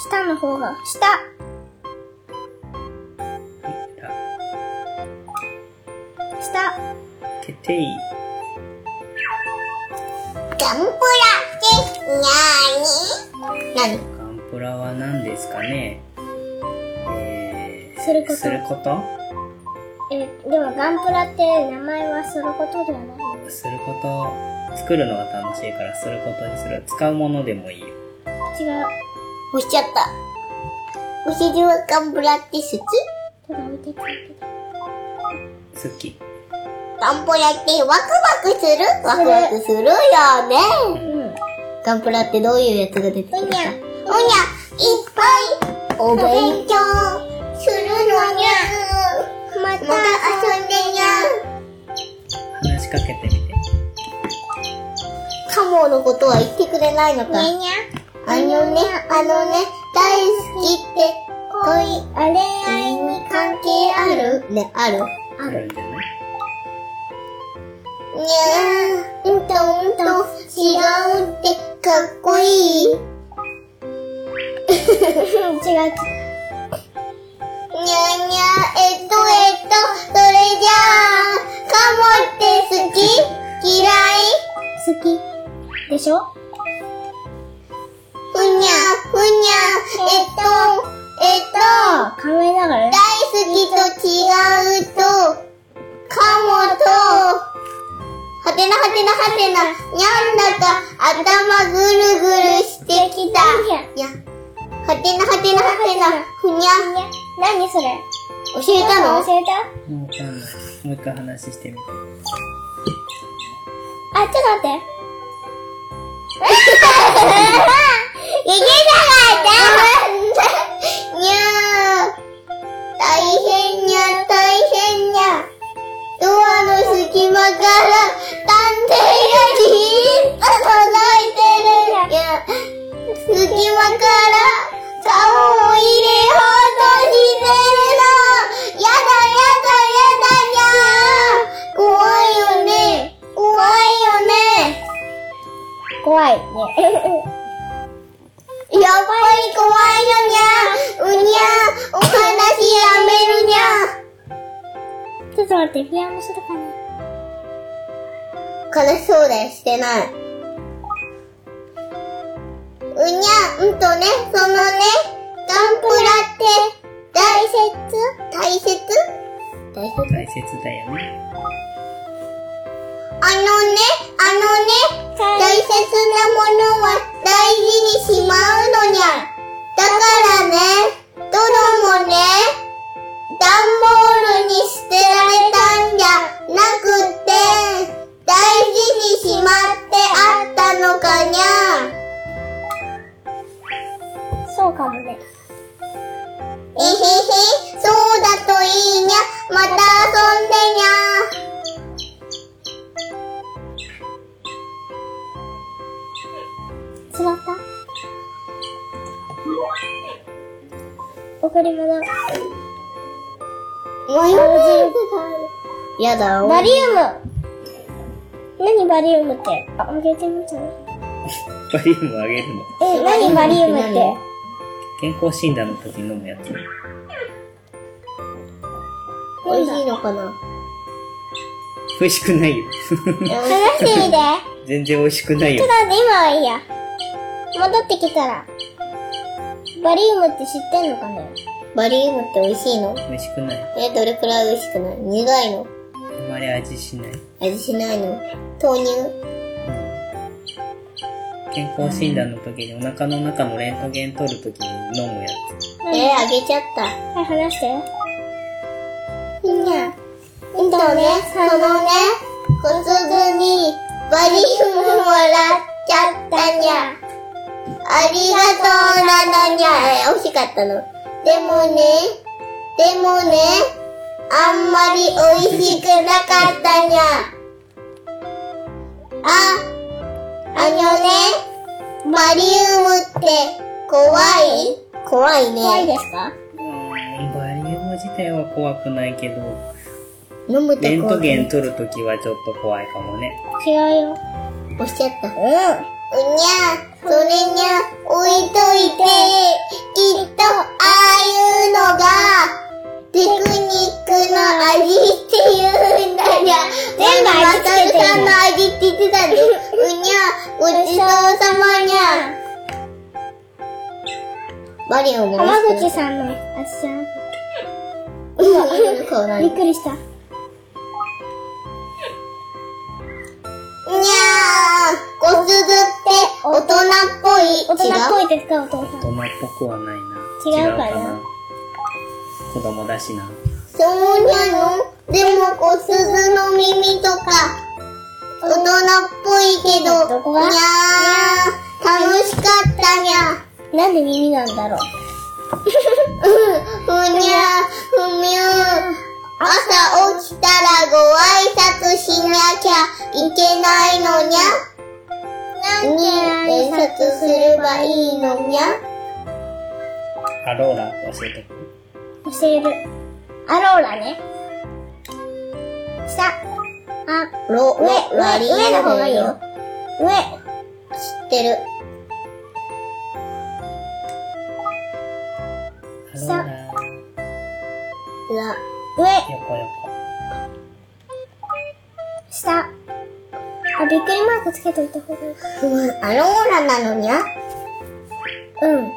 B: 下の方が、下。下。
E: けてい。
B: ガンプラってなーに
E: ガンプラは何ですかね？えー、
B: すること
E: すること？
B: え、でもガンプラって名前はすることではないの
E: すること、作るのが楽しいからすることにする。使うものでもいいよ。
B: 違う。
A: 押しちゃった。お尻はガンブラって好き
B: ただ置いてただけだ。
E: 好き。
A: ガンプラってワクワクする？ワクワクするよね。
B: うん。
A: ガンプラってどういうやつが出てくるか。
B: うにゃ
A: おにゃ、いっぱいお勉強するのにゃ。また遊んでにゃ。
E: 話しかけてみて。
A: カモのことは言ってくれないのか。
B: にゃにゃ。
A: あのね、あのね、大好きって恋、
B: あ恋愛に関係ある？
A: ね、ある。
E: ある。んじゃない
A: にゃー、うんとうんと、違うってかっこいい？に
B: 違う。
A: ゃにゃにゃ、えっとえっと、それじゃあ、カモって好き？嫌い？
B: 好き。でしょ？
A: ふにゃ、ふにゃ、えっと、えっと、
B: 考えながら
A: 大好きと違うと、カモと、はてなはてなはてな、にゃんだか頭ぐるぐるしてきた。はてなはてなはてな、ふにゃ。
B: にゃ。何それ？
A: 教えたの？
B: 教えた？
E: もうわかんない。もう一回話してみて。
B: あ、ちょっと待って。
A: いけなかったにゃー。大変にゃ、大変にゃ。ドアの隙間から探偵がじーっと覗いてる。いや、隙間から顔を入れようとしてるの。やだやだやだにゃー。怖いよね。怖いよね。
B: 怖いね。
A: やっぱり怖いよにゃ。うにゃ。お話やめるにゃ。
B: ちょっと待って、ピアノするかな
A: 悲しそうでしてない。うにゃ、うんとね、そのね、ガンプラって、大切？大切？大切？
E: 大切だよね。
A: あのね、あのね、大切なものは大事にしまうのにゃ。だからね、どのもね、段ボールに捨てられたんじゃなくって、大事にしまってあったのかにゃ。
B: そうかもね。
A: えへへ、そうだといいにゃ。また
B: り物。
A: マヨネーズがある。やだ、
B: バリウム何バリウムって？あ、あげてみたら。
E: バリウムあげるの？
B: え、何バリウムって？
E: 健康診断の時に飲むやつ。
A: 美味しいのかな？
E: 美味しくないよ。
B: 話してみて。
E: 全然美味しくないよ
B: ちょっ。と待って、今はいいや。戻ってきたら。バリウムって知ってんのかね？
A: バリウムって美味しいの？
E: 美味しくない。
A: え、どれくらい美味しくない？苦いの？
E: あまり味しない。
A: 味しないの？豆乳？
E: 健康診断の時にお腹の中のレントゲン取る時に飲むやつ。
A: えー、あげちゃった。
B: はい、話して。
A: みんな、うんとね、そのね、小粒にバリウムもらっちゃったにゃ。ありがとうなのにゃ。え惜しかったの？でもね、でもね、あんまり美味しくなかったにゃ。あ、あのね、バリウムって怖い？怖いね。
B: 怖いですか？
E: うーん、バリウム自体は怖くないけど、
A: 飲むと
E: レント。ゲン取る時はちょっと怖いかもね。
B: 違うよ。
A: 押しちゃった。うん。うにゃ、それにゃ、置いといて、きっと、ああいうのが、テクニックの味って言うんだにゃ。
B: 全部
A: マサルさんの味って言ってたね。うにゃ、ごちそうさまにゃ。バリオも
B: 浜口さんの味じゃ
A: ん。
B: び
A: ん
B: っくりした。
A: にゃー、ごすずって大人っぽい。
B: 大人っぽいですか、お父さん。
E: 大人っぽくはないな。
B: 違うかな？
E: な。子供だしな。
A: そうにゃのでも、こすずの耳とか、大人っぽいけど、
B: ど
A: にゃー、楽しかったにゃ。
B: なんで耳なんだろう。
A: ふにゃ、ふみゅー。朝起きたらご挨拶しなきゃいけないのにゃ。に挨拶すればいいのにゃ。
E: アローラ教えてく？
B: 教える。アローラね。下。あ、
A: ろ、
B: 上、
A: ろ、ラリ
B: 上、上の方がいいよ。上。
A: 知ってる。
E: アローラ
A: ら、
B: 上、
E: 横横。
B: 下。あ、びっくりマークつけといた方がいい。
A: ふん、アローラなのにゃ。
B: うん。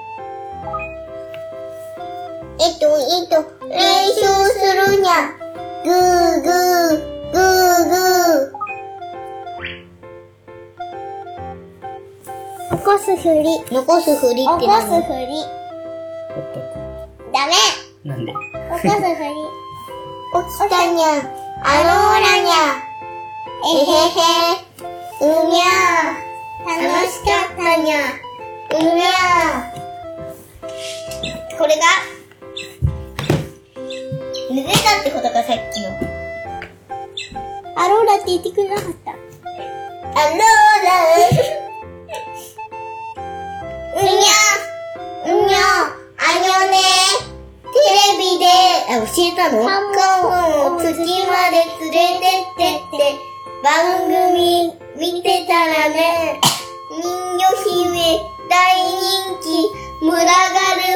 A: えっと、えっと、練習するにゃ。ぐーぐー、ぐーぐー。
B: 起こすふり。起
A: 残すふり
B: こ
A: って何？
B: すふり。
E: ほっと
A: ダメ
E: く。なんで？
B: 起こすふり。
A: 起きたにゃ。アローラにゃ。えへへ。うにゃ楽しかったにゃ。うにゃこれが、濡れたってことか、さっきの。
B: アローラって言ってくれなかった。
A: アローラ うにゃうにゃあのねテレビで、あ、教えたの？カモンを月まで連れてってって。番組見てたらね、人魚姫大人気群がる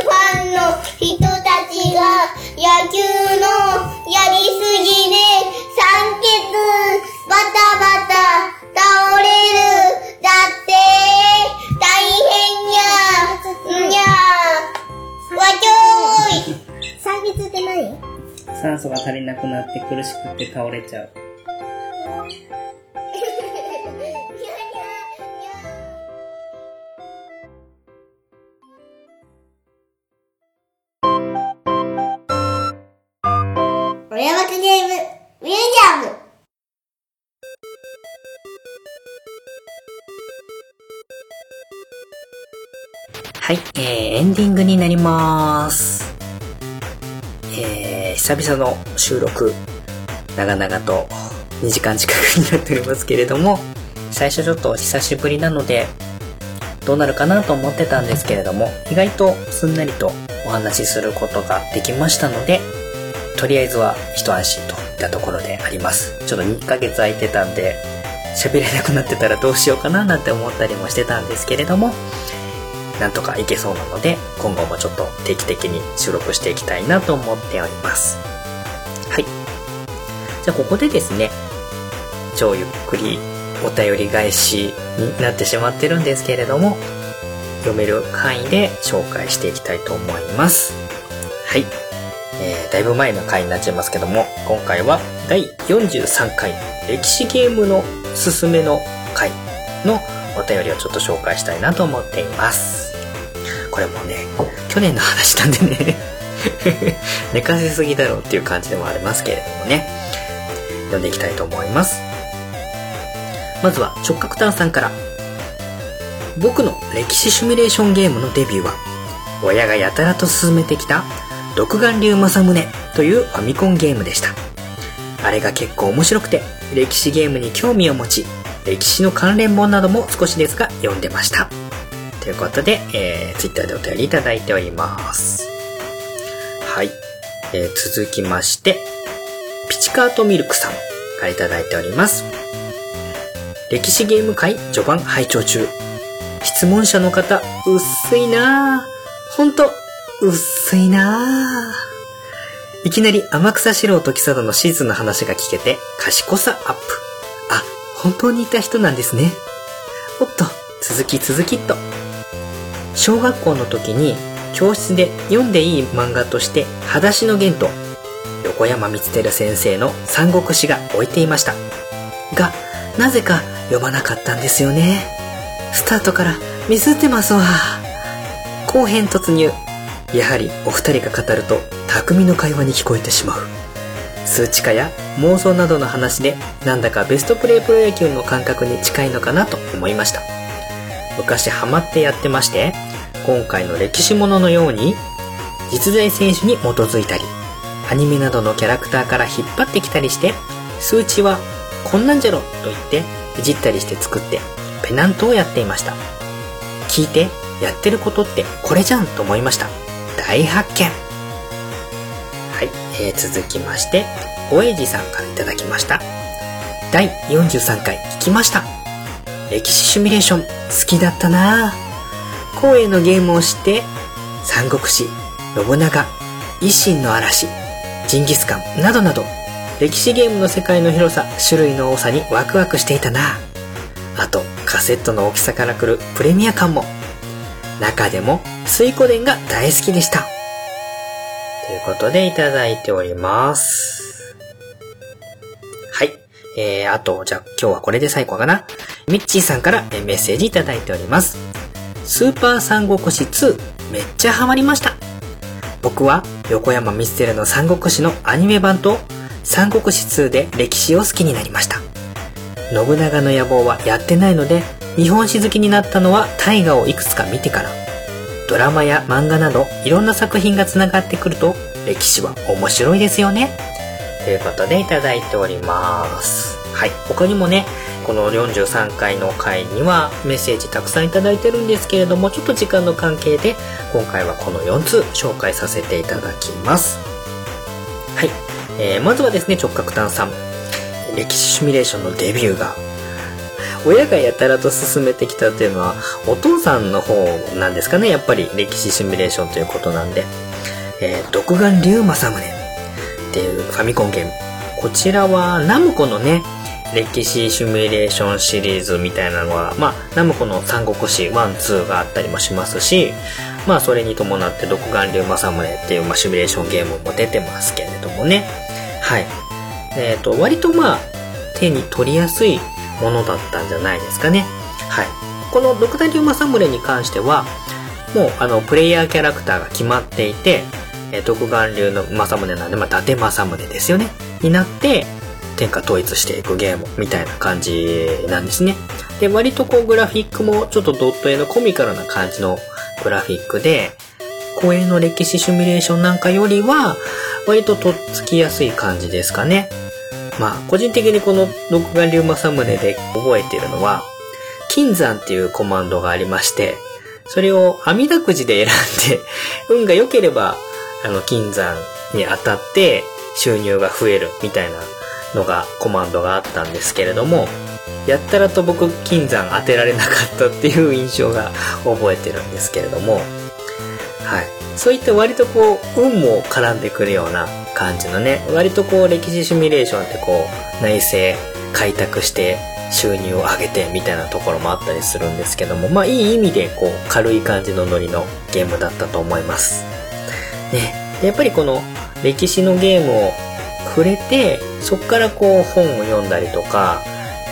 A: ファンの人たちが野球のやりすぎで酸欠バタバタ倒れる。だって大変にゃにゃわちょーい
B: 酸欠って何？
E: 酸素が足りなくなって苦しくて倒れちゃう。
A: 親バカゲームミュージアム
E: はい、えー、エンディングになります。久々の収録、長々と2時間近くになっておりますけれども、最初ちょっと久しぶりなので、どうなるかなと思ってたんですけれども、意外とすんなりとお話しすることができましたので、とりあえずは一安心といったところであります。ちょっと2ヶ月空いてたんで、喋れなくなってたらどうしようかななんて思ったりもしてたんですけれども、なんとかいけそうなので、今後もちょっと定期的に収録していきたいなと思っております。はい。じゃあここでですね、超ゆっくりお便り返しになってしまってるんですけれども、読める範囲で紹介していきたいと思います。はい。えー、だいぶ前の回になっちゃいますけども、今回は第43回歴史ゲームのすすめの回のお便りをちょっと紹介したいなと思っています。これもね、去年の話なんでね、寝かせすぎだろうっていう感じでもありますけれどもね、読んでいきたいと思います。まずは直角炭さんから。僕の歴史シミュレーションゲームのデビューは、親がやたらと進めてきた、独眼竜正宗というファミコンゲームでした。あれが結構面白くて、歴史ゲームに興味を持ち、歴史の関連本なども少しですが読んでました。ということで、えー、Twitter でお便りいただいております。はい。えー、続きまして、ピチカートミルクさんからいただいております。歴史ゲーム会序盤拝聴中。質問者の方、薄いなぁ。ほんと、薄いなぁ。いきなり天草四郎と木貞のシーズンの話が聞けて、賢さアップ。あ、本当にいた人なんですね。おっと、続き続きっと。小学校の時に、教室で読んでいい漫画として、裸足の玄と、横山光輝先生の三国志が置いていました。が、なぜか読まなかったんですよね。スタートからミスってますわ。後編突入。やはりお二人が語ると匠の会話に聞こえてしまう。数値化や妄想などの話でなんだかベストプレイプロ野球の感覚に近いのかなと思いました。昔ハマってやってまして、今回の歴史もののように実在選手に基づいたり、アニメなどのキャラクターから引っ張ってきたりして、数値はこんなんじゃろと言っていじったりして作ってペナントをやっていました。聞いてやってることってこれじゃんと思いました。大発見はい、えー、続きまして、おえじさんからいただきました。第43回聞きました。歴史シミュレーション好きだったな。光栄のゲームを知って、三国志、信長、維新の嵐、ジンギスカンなどなど、歴史ゲームの世界の広さ、種類の多さにワクワクしていたなあと、カセットの大きさから来るプレミア感も。中でも、水湖伝が大好きでした。ということでいただいております。えー、あと、じゃあ今日はこれで最後かな。ミッチーさんからえメッセージいただいております。スーパー三国志2、めっちゃハマりました。僕は横山ミステルの三国志のアニメ版と三国志2で歴史を好きになりました。信長の野望はやってないので、日本史好きになったのは大河をいくつか見てから。ドラマや漫画などいろんな作品が繋がってくると歴史は面白いですよね。ということでいただいております。はい。他にもね、この43回の回にはメッセージたくさんいただいてるんですけれども、ちょっと時間の関係で今回はこの4つ紹介させていただきます。はい。えー、まずはですね、直角炭さん。歴史シミュレーションのデビューが親がやたらと進めてきたというのはお父さんの方なんですかねやっぱり歴史シミュレーションということなんで、えー、独眼竜政宗っていうファミコンゲームこちらはナムコのね歴史シミュレーションシリーズみたいなのはまあナムコの三国志12があったりもしますしまあそれに伴って独眼竜政宗っていう、まあ、シミュレーションゲームも出てますけれどもねはいえっ、ー、と割とまあ手に取りやすいものだったんじゃないですかね。はい。このドクター・リューマサムレに関しては、もうあの、プレイヤーキャラクターが決まっていて、えー、独眼竜の正宗なんで、まあ、伊達政宗ですよね。になって、天下統一していくゲームみたいな感じなんですね。で、割とこうグラフィックもちょっとドット絵のコミカルな感じのグラフィックで、公園の歴史シミュレーションなんかよりは、割ととっつきやすい感じですかね。まあ、個人的にこの独眼竜政宗で覚えているのは、金山っていうコマンドがありまして、それを網だくじで選んで、運が良ければ、あの、金山に当たって収入が増えるみたいなのが、コマンドがあったんですけれども、やったらと僕、金山当てられなかったっていう印象が覚えてるんですけれども、はい。そういった割とこう、運も絡んでくるような感じのね、割とこう歴史シミュレーションってこう、内政開拓して収入を上げてみたいなところもあったりするんですけども、まあいい意味でこう、軽い感じのノリのゲームだったと思います。ね。やっぱりこの歴史のゲームを触れて、そっからこう本を読んだりとか、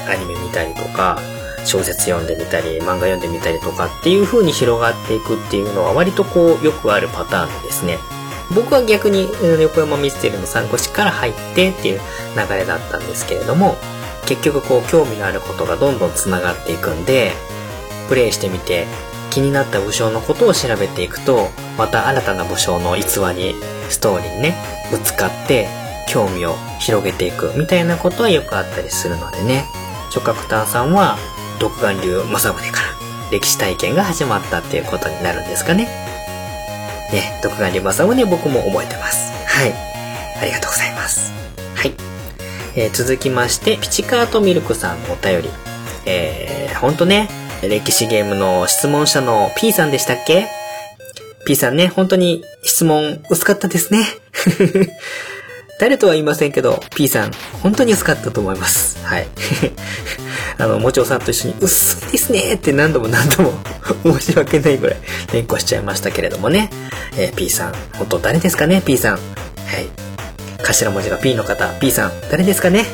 E: アニメ見たりとか、小説読んでみたり、漫画読んでみたりとかっていう風に広がっていくっていうのは割とこうよくあるパターンでですね。僕は逆に横山ミステリーの参考誌から入ってっていう流れだったんですけれども、結局こう興味のあることがどんどん繋がっていくんで、プレイしてみて気になった武将のことを調べていくと、また新たな武将の逸話に、ストーリーにね、ぶつかって興味を広げていくみたいなことはよくあったりするのでね、諸角炭さんは独眼流正宗から歴史体験が始まったっていうことになるんですかね。ね、独眼流正宗僕も覚えてます。はい。ありがとうございます。はい。えー、続きまして、ピチカートミルクさんのお便り。えー、ほんとね、歴史ゲームの質問者の P さんでしたっけ ?P さんね、本当に質問薄かったですね。誰とは言いませんけど、P さん、本当に薄かったと思います。はい。あの、もちおさんと一緒に、薄いですねって何度も何度も 申し訳ないぐらい連呼しちゃいましたけれどもね。えー、P さん、本当誰ですかね ?P さん。はい。頭文字が P の方、P さん、誰ですかね？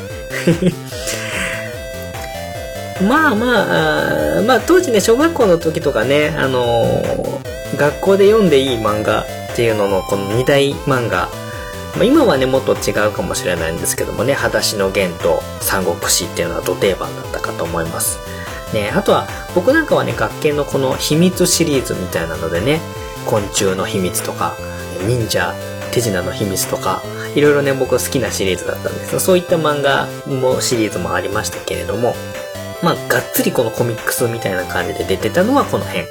E: まあまあまあ当時ね、小学校の時とかね、あのー、学校で読んでいい漫画っていうののこの二大漫画、まあ、今はね、もっと違うかもしれないんですけどもね、裸足の弦と三国志っていうのは土定番だったかと思います。ね、あとは僕なんかはね、学研のこの秘密シリーズみたいなのでね、昆虫の秘密とか、忍者、手品の秘密とか、いろいろね、僕好きなシリーズだったんですそういった漫画もシリーズもありましたけれども、まあ、がっつりこのコミックスみたいな感じで出てたのはこの辺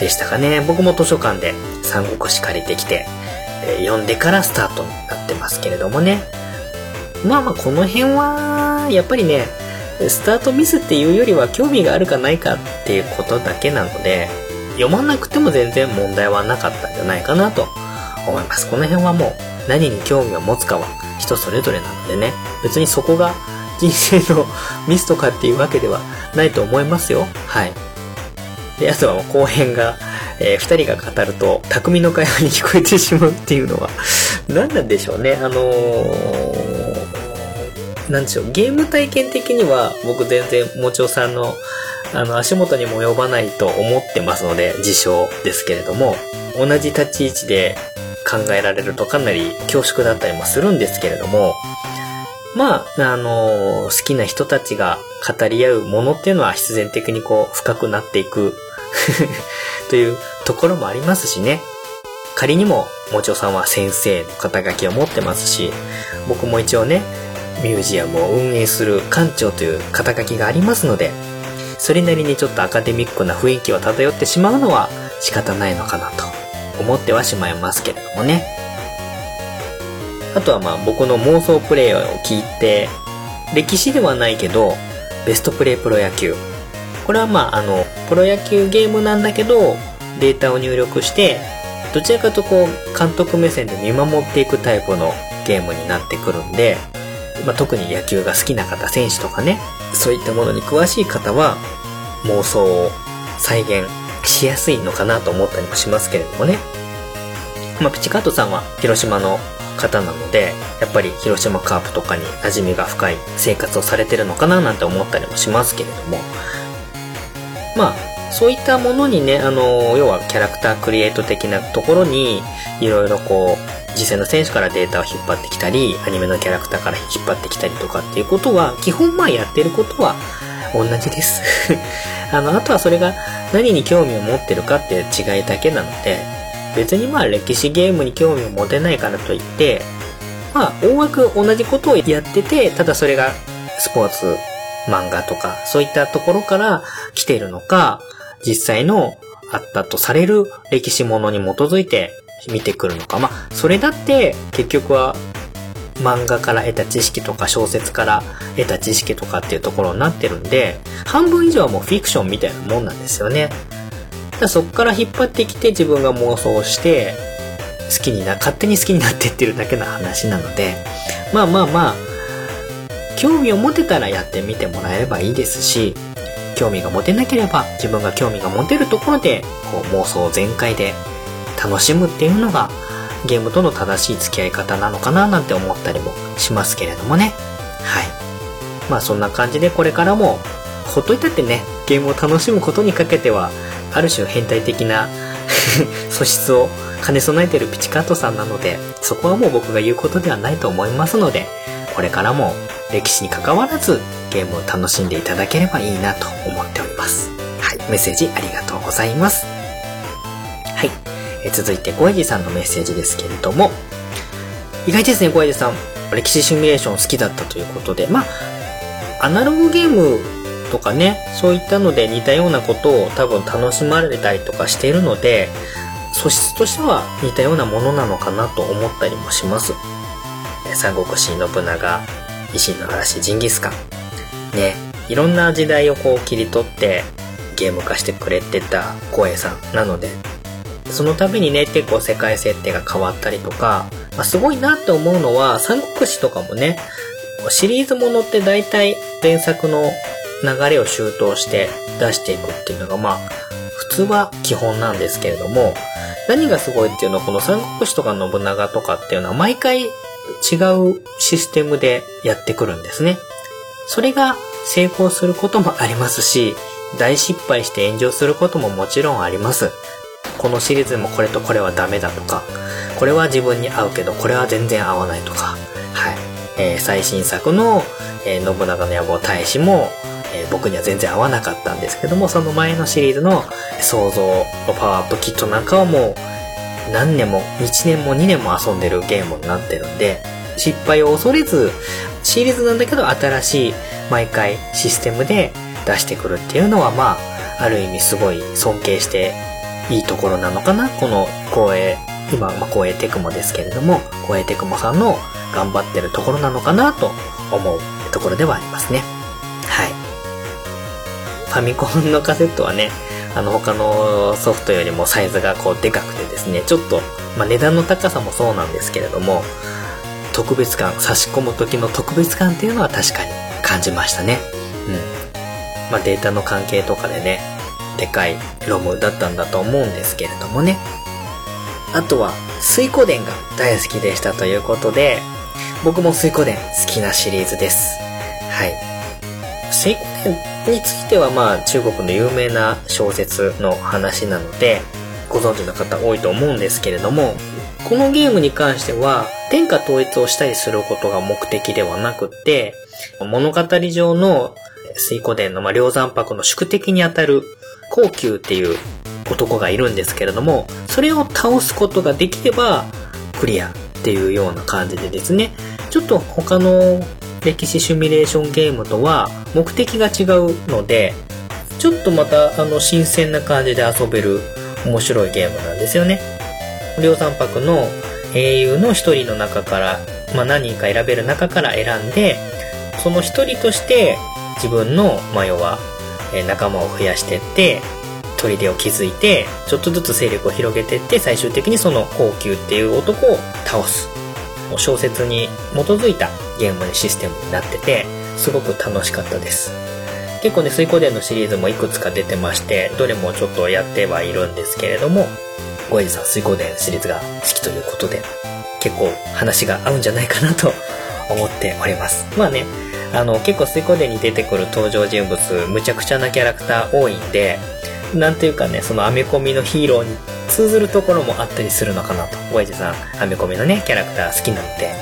E: でしたかね。僕も図書館で三国志借りてきて、えー、読んでからスタートになってますけれどもね。まあまあ、この辺は、やっぱりね、スタートミスっていうよりは興味があるかないかっていうことだけなので、読まなくても全然問題はなかったんじゃないかなと思います。この辺はもう何に興味を持つかは人それぞれなのでね、別にそこが人生のミスとかっていうわけではないと思いますよ。はい。で、あとは後編が、えー、二人が語ると、匠の会話に聞こえてしまうっていうのは、何なんでしょうね。あのー、なんでしょう。ゲーム体験的には、僕全然、もちおさんの、あの、足元にも及ばないと思ってますので、自称ですけれども、同じ立ち位置で考えられるとかなり恐縮だったりもするんですけれども、まあ、あの好きな人たちが語り合うものっていうのは必然的にこう深くなっていく というところもありますしね。仮にも、もちおさんは先生の肩書きを持ってますし、僕も一応ね、ミュージアムを運営する館長という肩書きがありますので、それなりにちょっとアカデミックな雰囲気を漂ってしまうのは仕方ないのかなと思ってはしまいますけれどもね。あとはまあ僕の妄想プレイを聞いて、歴史ではないけど、ベストプレイプロ野球。これはまああの、プロ野球ゲームなんだけど、データを入力して、どちらかとこう、監督目線で見守っていくタイプのゲームになってくるんで、まあ、特に野球が好きな方、選手とかね、そういったものに詳しい方は、妄想を再現しやすいのかなと思ったりもしますけれどもね。まあ、ピチカートさんは広島の方なので、やっぱり広島カープとかに馴染みが深い生活をされてるのかななんて思ったりもしますけれども、まあ、そういったものにね、あの、要はキャラクタークリエイト的なところに、いろいろこう、実際の選手からデータを引っ張ってきたり、アニメのキャラクターから引っ張ってきたりとかっていうことは、基本まあやってることは同じです。あの、あとはそれが何に興味を持ってるかっていう違いだけなので、別にまあ歴史ゲームに興味を持てないからといって、まあ大枠同じことをやってて、ただそれがスポーツ、漫画とか、そういったところから来ているのか、実際のあったとされる歴史ものに基づいて見てくるのか。まあ、それだって結局は漫画から得た知識とか小説から得た知識とかっていうところになってるんで、半分以上はもうフィクションみたいなもんなんですよね。そこから引っ張ってきて自分が妄想して好きにな勝手に好きになってってるだけの話なのでまあまあまあ興味を持てたらやってみてもらえればいいですし興味が持てなければ自分が興味が持てるところでこう妄想全開で楽しむっていうのがゲームとの正しい付き合い方なのかななんて思ったりもしますけれどもね。はい。まあそんな感じでこれからもほっといたってねゲームを楽しむことにかけては、ある種変態的な 素質を兼ね備えているピチカートさんなので、そこはもう僕が言うことではないと思いますので、これからも歴史に関わらずゲームを楽しんでいただければいいなと思っております。はい、メッセージありがとうございます。はい、え続いて小エジさんのメッセージですけれども、意外ですね、小エジさん。歴史シミュレーション好きだったということで、まあ、アナログゲームとかね、そういったので似たようなことを多分楽しまれたりとかしているので、素質としては似たようなものなのかなと思ったりもします。三国志信長、維新の嵐、ジンギスカン。ね、いろんな時代をこう切り取ってゲーム化してくれてた光栄さんなので、その度にね、結構世界設定が変わったりとか、まあ、すごいなって思うのは、三国志とかもね、シリーズものって大体前作の流れを周到して出していくっていうのがまあ、普通は基本なんですけれども、何がすごいっていうのはこの三国志とか信長とかっていうのは毎回違うシステムでやってくるんですね。それが成功することもありますし、大失敗して炎上することももちろんあります。このシリーズもこれとこれはダメだとか、これは自分に合うけどこれは全然合わないとか、はい。えー、最新作の、えー、信長の野望大使も、えー、僕には全然合わなかったんですけども、その前のシリーズの創造のパワーアップキットなんかはもう何年も、1年も2年も遊んでるゲームになってるんで、失敗を恐れず、シリーズなんだけど新しい毎回システムで出してくるっていうのはまあ、ある意味すごい尊敬していいところなのかなこの光栄、今、まあ、光栄テクモですけれども、光栄テクモさんの頑張ってるところなのかなと思うところではありますね。はい。ファミコンのカセットはね、あの他のソフトよりもサイズがこうでかくてですね、ちょっと、まあ、値段の高さもそうなんですけれども、特別感、差し込む時の特別感っていうのは確かに感じましたね。うん。まあ、データの関係とかでね、でかいロムだったんだと思うんですけれどもね。あとは、水湖伝が大好きでしたということで、僕も水湖伝好きなシリーズです。はい。水湖伝についてはまあ中国の有名な小説の話なので、ご存知の方多いと思うんですけれども、このゲームに関しては、天下統一をしたりすることが目的ではなくて、物語上の水湖伝の、まあ、梁山泊の宿敵にあたる高級っていう男がいるんですけれども、それを倒すことができれば、クリアっていうような感じでですね、ちょっと他の歴史シミュレーションゲームとは目的が違うので、ちょっとまたあの新鮮な感じで遊べる面白いゲームなんですよね。両三泊の英雄の一人の中から、まあ、何人か選べる中から選んで、その一人として自分の、まあ、要は、仲間を増やしてって、砦を築いて、ちょっとずつ勢力を広げてって、最終的にその高級っていう男を倒す。小説に基づいたゲームのシステムになってて、すごく楽しかったです。結構ね、水光伝のシリーズもいくつか出てまして、どれもちょっとやってはいるんですけれども、ゴエジさん水光伝シリーズが好きということで、結構話が合うんじゃないかなと 思っております。まあね、あの、結構水光伝に出てくる登場人物、むちゃくちゃなキャラクター多いんで、なんていうかね、そのアメコミのヒーローに通ずるところもあったりするのかなと。ゴエジさん、アメコミのね、キャラクター好きなので、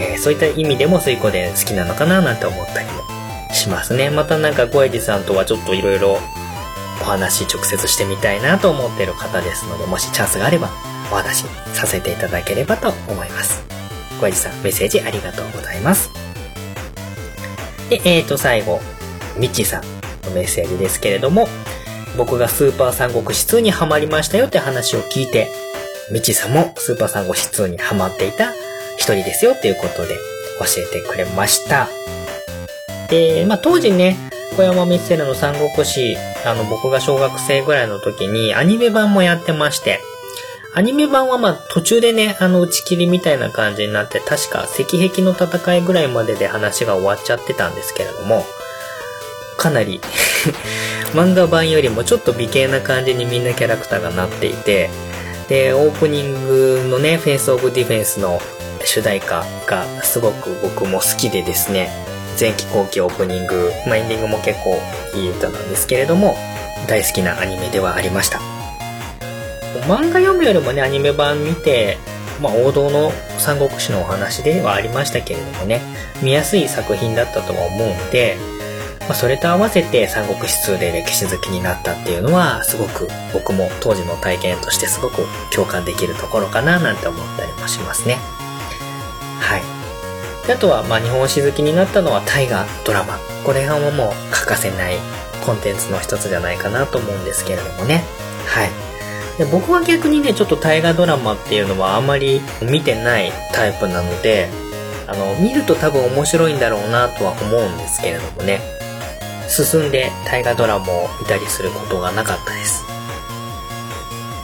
E: えー、そういった意味でも水光伝好きなのかななんて思ったりもしますね。またなんかゴエジさんとはちょっといろいろお話直接してみたいなと思ってる方ですので、もしチャンスがあればお話させていただければと思います。ゴエジさん、メッセージありがとうございます。で、えーと、最後、ミッチーさんのメッセージですけれども、僕がスーパー三国志2にハマりましたよって話を聞いて、ミッチーさんもスーパー三国志2にハマっていた一人ですよっていうことで教えてくれました。で、まあ当時ね、小山ミッセルの三国志、あの僕が小学生ぐらいの時にアニメ版もやってまして、アニメ版はま途中でね、あの打ち切りみたいな感じになって、確か石壁の戦いぐらいまでで話が終わっちゃってたんですけれども、かなり 漫画版よりもちょっと美形な感じにみんなキャラクターがなっていて、で、オープニングのね、フェイスオブディフェンスの主題歌がすごく僕も好きでですね、前期後期オープニング、まあ、エンディングも結構いい歌なんですけれども、大好きなアニメではありました。漫画読むよりもね、アニメ版見て、まあ、王道の三国志のお話ではありましたけれどもね、見やすい作品だったとは思うので、まあ、それと合わせて三国志2で歴史好きになったっていうのは、すごく僕も当時の体験としてすごく共感できるところかななんて思ったりもしますね。はい。であとは、まあ、日本史好きになったのは大河ドラマ。これはもう欠かせないコンテンツの一つじゃないかなと思うんですけれどもね。はい。で僕は逆にね、ちょっと大河ドラマっていうのはあまり見てないタイプなので、あの、見ると多分面白いんだろうなとは思うんですけれどもね。進んで大河ドラマを見たりすることがなかったです。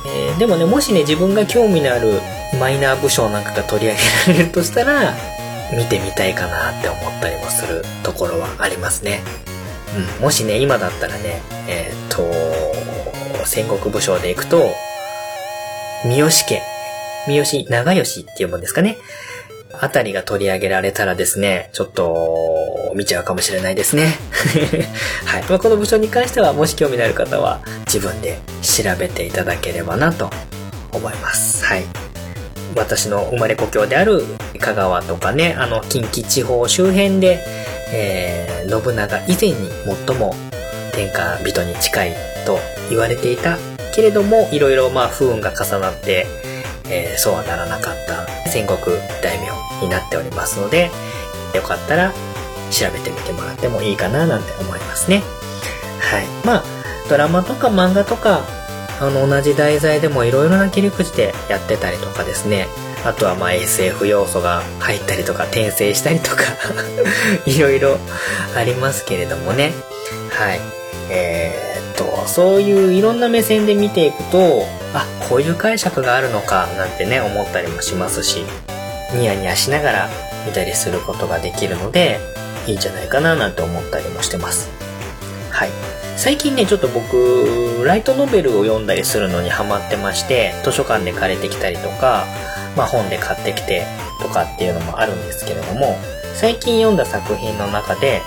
E: えー、でもね、もしね、自分が興味のあるマイナー武将なんかが取り上げられるとしたら、見てみたいかなって思ったりもするところはありますね。うん、もしね、今だったらね、えー、っと、戦国武将で行くと、三好家、三好長吉っていうもんですかね。あたりが取り上げられたらですね、ちょっと見ちゃうかもしれないですね。はい。まあ、この部署に関しては、もし興味のある方は自分で調べていただければなと思います。はい。私の生まれ故郷である香川とかね、あの近畿地方周辺で、えー、信長以前に最も天下人に近いと言われていたけれども、いろいろまあ不運が重なって、えー、そうはならなかった戦国大名になっておりますので、よかったら調べてみてもらってもいいかななんて思いますね。はい。まあ、ドラマとか漫画とか、あの、同じ題材でもいろいろな切り口でやってたりとかですね。あとはまあ SF 要素が入ったりとか転生したりとか いろいろありますけれどもね。はい。えー、っと、そういういろんな目線で見ていくと、あ、こういう解釈があるのかなんてね、思ったりもしますし、ニヤニヤしながら見たりすることができるので、いいんじゃないかななんて思ったりもしてます。はい。最近ね、ちょっと僕、ライトノベルを読んだりするのにハマってまして、図書館で借りてきたりとか、まあ本で買ってきてとかっていうのもあるんですけれども、最近読んだ作品の中で、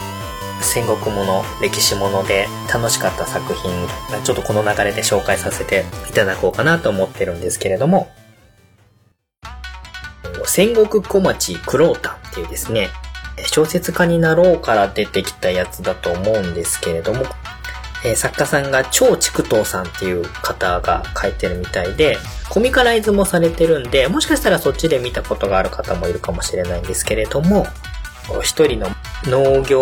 E: 戦国もの、歴史もので楽しかった作品、ちょっとこの流れで紹介させていただこうかなと思ってるんですけれども、戦国小町クロータっていうですね、小説家になろうから出てきたやつだと思うんですけれども、え、作家さんが超竹東さんっていう方が書いてるみたいで、コミカライズもされてるんで、もしかしたらそっちで見たことがある方もいるかもしれないんですけれども、一人の農業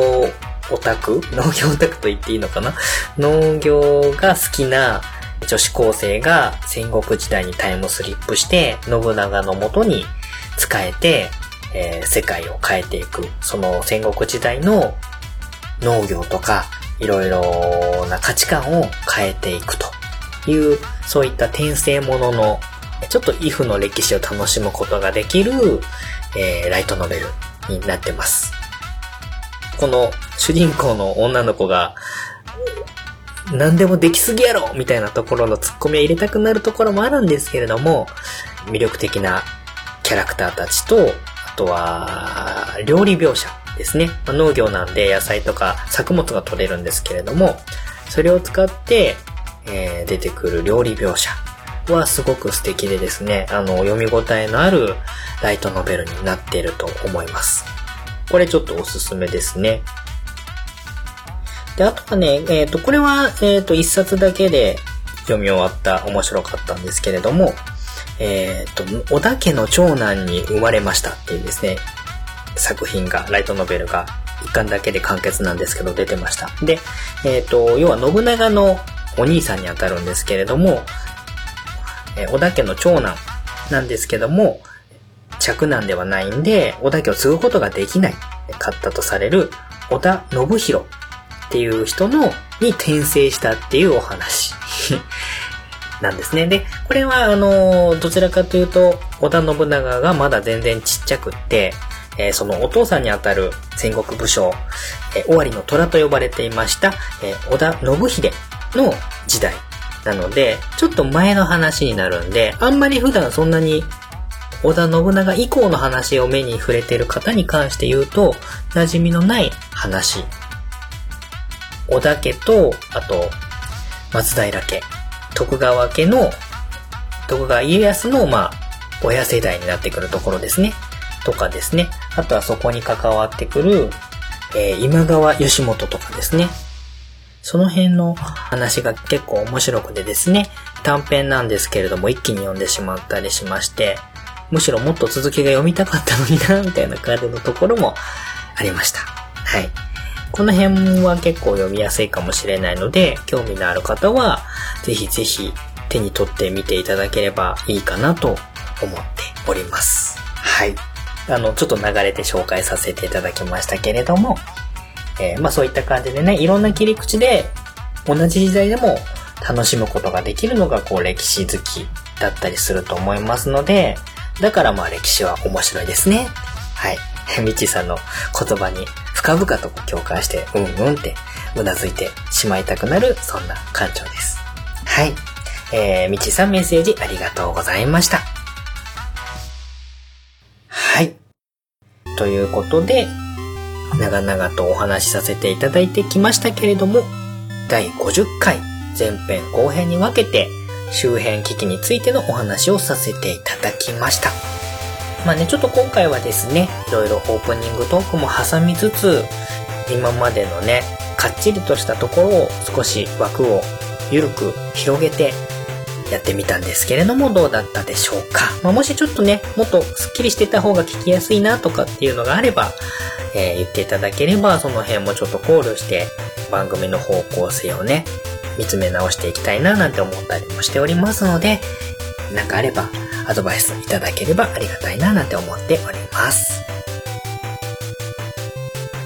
E: オタク？農業オタクと言っていいのかな？農業が好きな女子高生が戦国時代にタイムスリップして、信長のもとに使えて、えー、世界を変えていく。その戦国時代の農業とか、いろいろな価値観を変えていくという、そういった転生ものの、ちょっとイフの歴史を楽しむことができる、えー、ライトノベルになってます。この主人公の女の子が、何でもできすぎやろみたいなところのツッコミを入れたくなるところもあるんですけれども、魅力的なキャラクターたちと、あとは、料理描写ですね。まあ、農業なんで野菜とか作物が取れるんですけれども、それを使って、えー、出てくる料理描写はすごく素敵でですね、あの、読み応えのあるライトノベルになっていると思います。これちょっとおすすめですね。で、あとはね、えっ、ー、と、これは、えっ、ー、と、一冊だけで読み終わった面白かったんですけれども、えっ、ー、と、小田家の長男に生まれましたっていうですね、作品が、ライトノベルが一巻だけで完結なんですけど出てました。で、えっ、と、要は信長のお兄さんにあたるんですけれども、え小田家の長男なんですけども、嫡男ではないんで、織田家を継ぐことができない、勝ったとされる織田信弘っていう人の、に転生したっていうお話 なんですね。で、これはあの、どちらかというと、織田信長がまだ全然ちっちゃくって、えー、そのお父さんにあたる戦国武将、えー、尾張の虎と呼ばれていました、えー、織田信秀の時代なので、ちょっと前の話になるんで、あんまり普段そんなに織田信長以降の話を目に触れてる方に関して言うと、馴染みのない話。織田家と、あと、松平家、徳川家の、徳川家康の、まあ、親世代になってくるところですね。とかですね。あとはそこに関わってくる、えー、今川義元とかですね。その辺の話が結構面白くてですね、短編なんですけれども一気に読んでしまったりしまして、むしろもっと続きが読みたかったのにな、みたいな感じのところもありました。はい。この辺は結構読みやすいかもしれないので、興味のある方は、ぜひぜひ手に取ってみていただければいいかなと思っております。はい。あの、ちょっと流れて紹介させていただきましたけれども、えー、まあそういった感じでね、いろんな切り口で同じ時代でも楽しむことができるのがこう歴史好きだったりすると思いますので、だからまあ歴史は面白いですね。はい。みちさんの言葉に深々と共感して、うんうんってうなずいてしまいたくなる、そんな感情です。はい。えー、みちさんメッセージありがとうございました。はい。ということで、長々とお話しさせていただいてきましたけれども、第50回前編後編に分けて周辺機器についてのお話をさせていただきました。まあね、ちょっと今回はですね、いろいろオープニングトークも挟みつつ、今までのね、かっちりとしたところを少し枠を緩く広げてやってみたんですけれども、どうだったでしょうか？まあ、もしちょっとね、もっとスッキリしてた方が聞きやすいなとかっていうのがあれば、えー、言っていただければ、その辺もちょっと考慮して、番組の方向性をね、見つめ直していきたいななんて思ったりもしておりますので、なんかあれば、アドバイスいただければありがたいななんて思っております。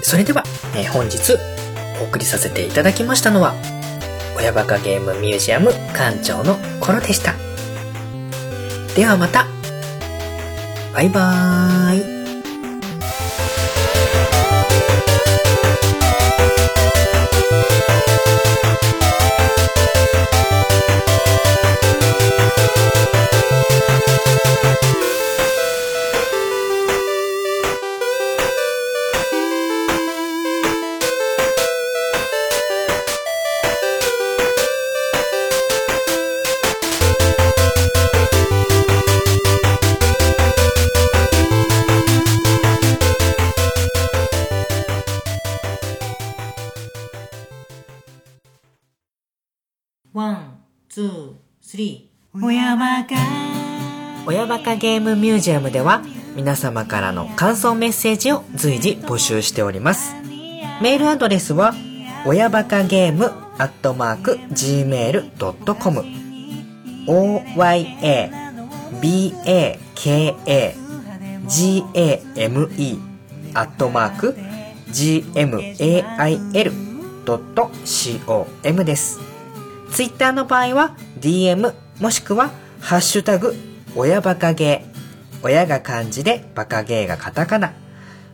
E: それでは、えー、本日お送りさせていただきましたのは、親バカゲームミュージアム館長のコロでした。ではまた。バイバーイ。ゲームミュージアムでは皆様からの感想メッセージを随時募集しております。メールアドレスは、親バカゲームアットマーク gmail.com oya baka game アットマーク gmail.com です。ツイッターの場合は DM もしくはハッシュタグ親バカゲー親が漢字でバカゲーがカタカナ。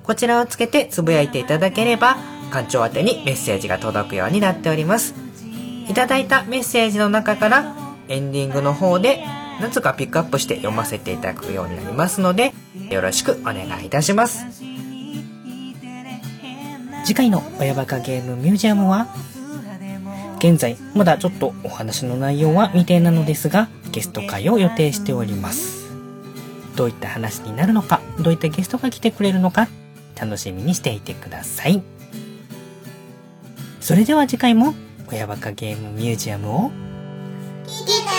E: こちらをつけてつぶやいていただければ館長宛てにメッセージが届くようになっております。いただいたメッセージの中からエンディングの方で何つかピックアップして読ませていただくようになりますのでよろしくお願いいたします。次回の親バカゲームミュージアムは現在、まだちょっとお話の内容は未定なのですが、ゲスト会を予定しております。どういった話になるのか、どういったゲストが来てくれるのか、楽しみにしていてください。それでは次回も、親バカゲームミュージアムを、
A: 聞きた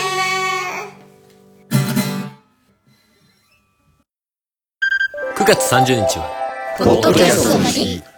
G: 9月30日は、
A: ポッドキャストの日。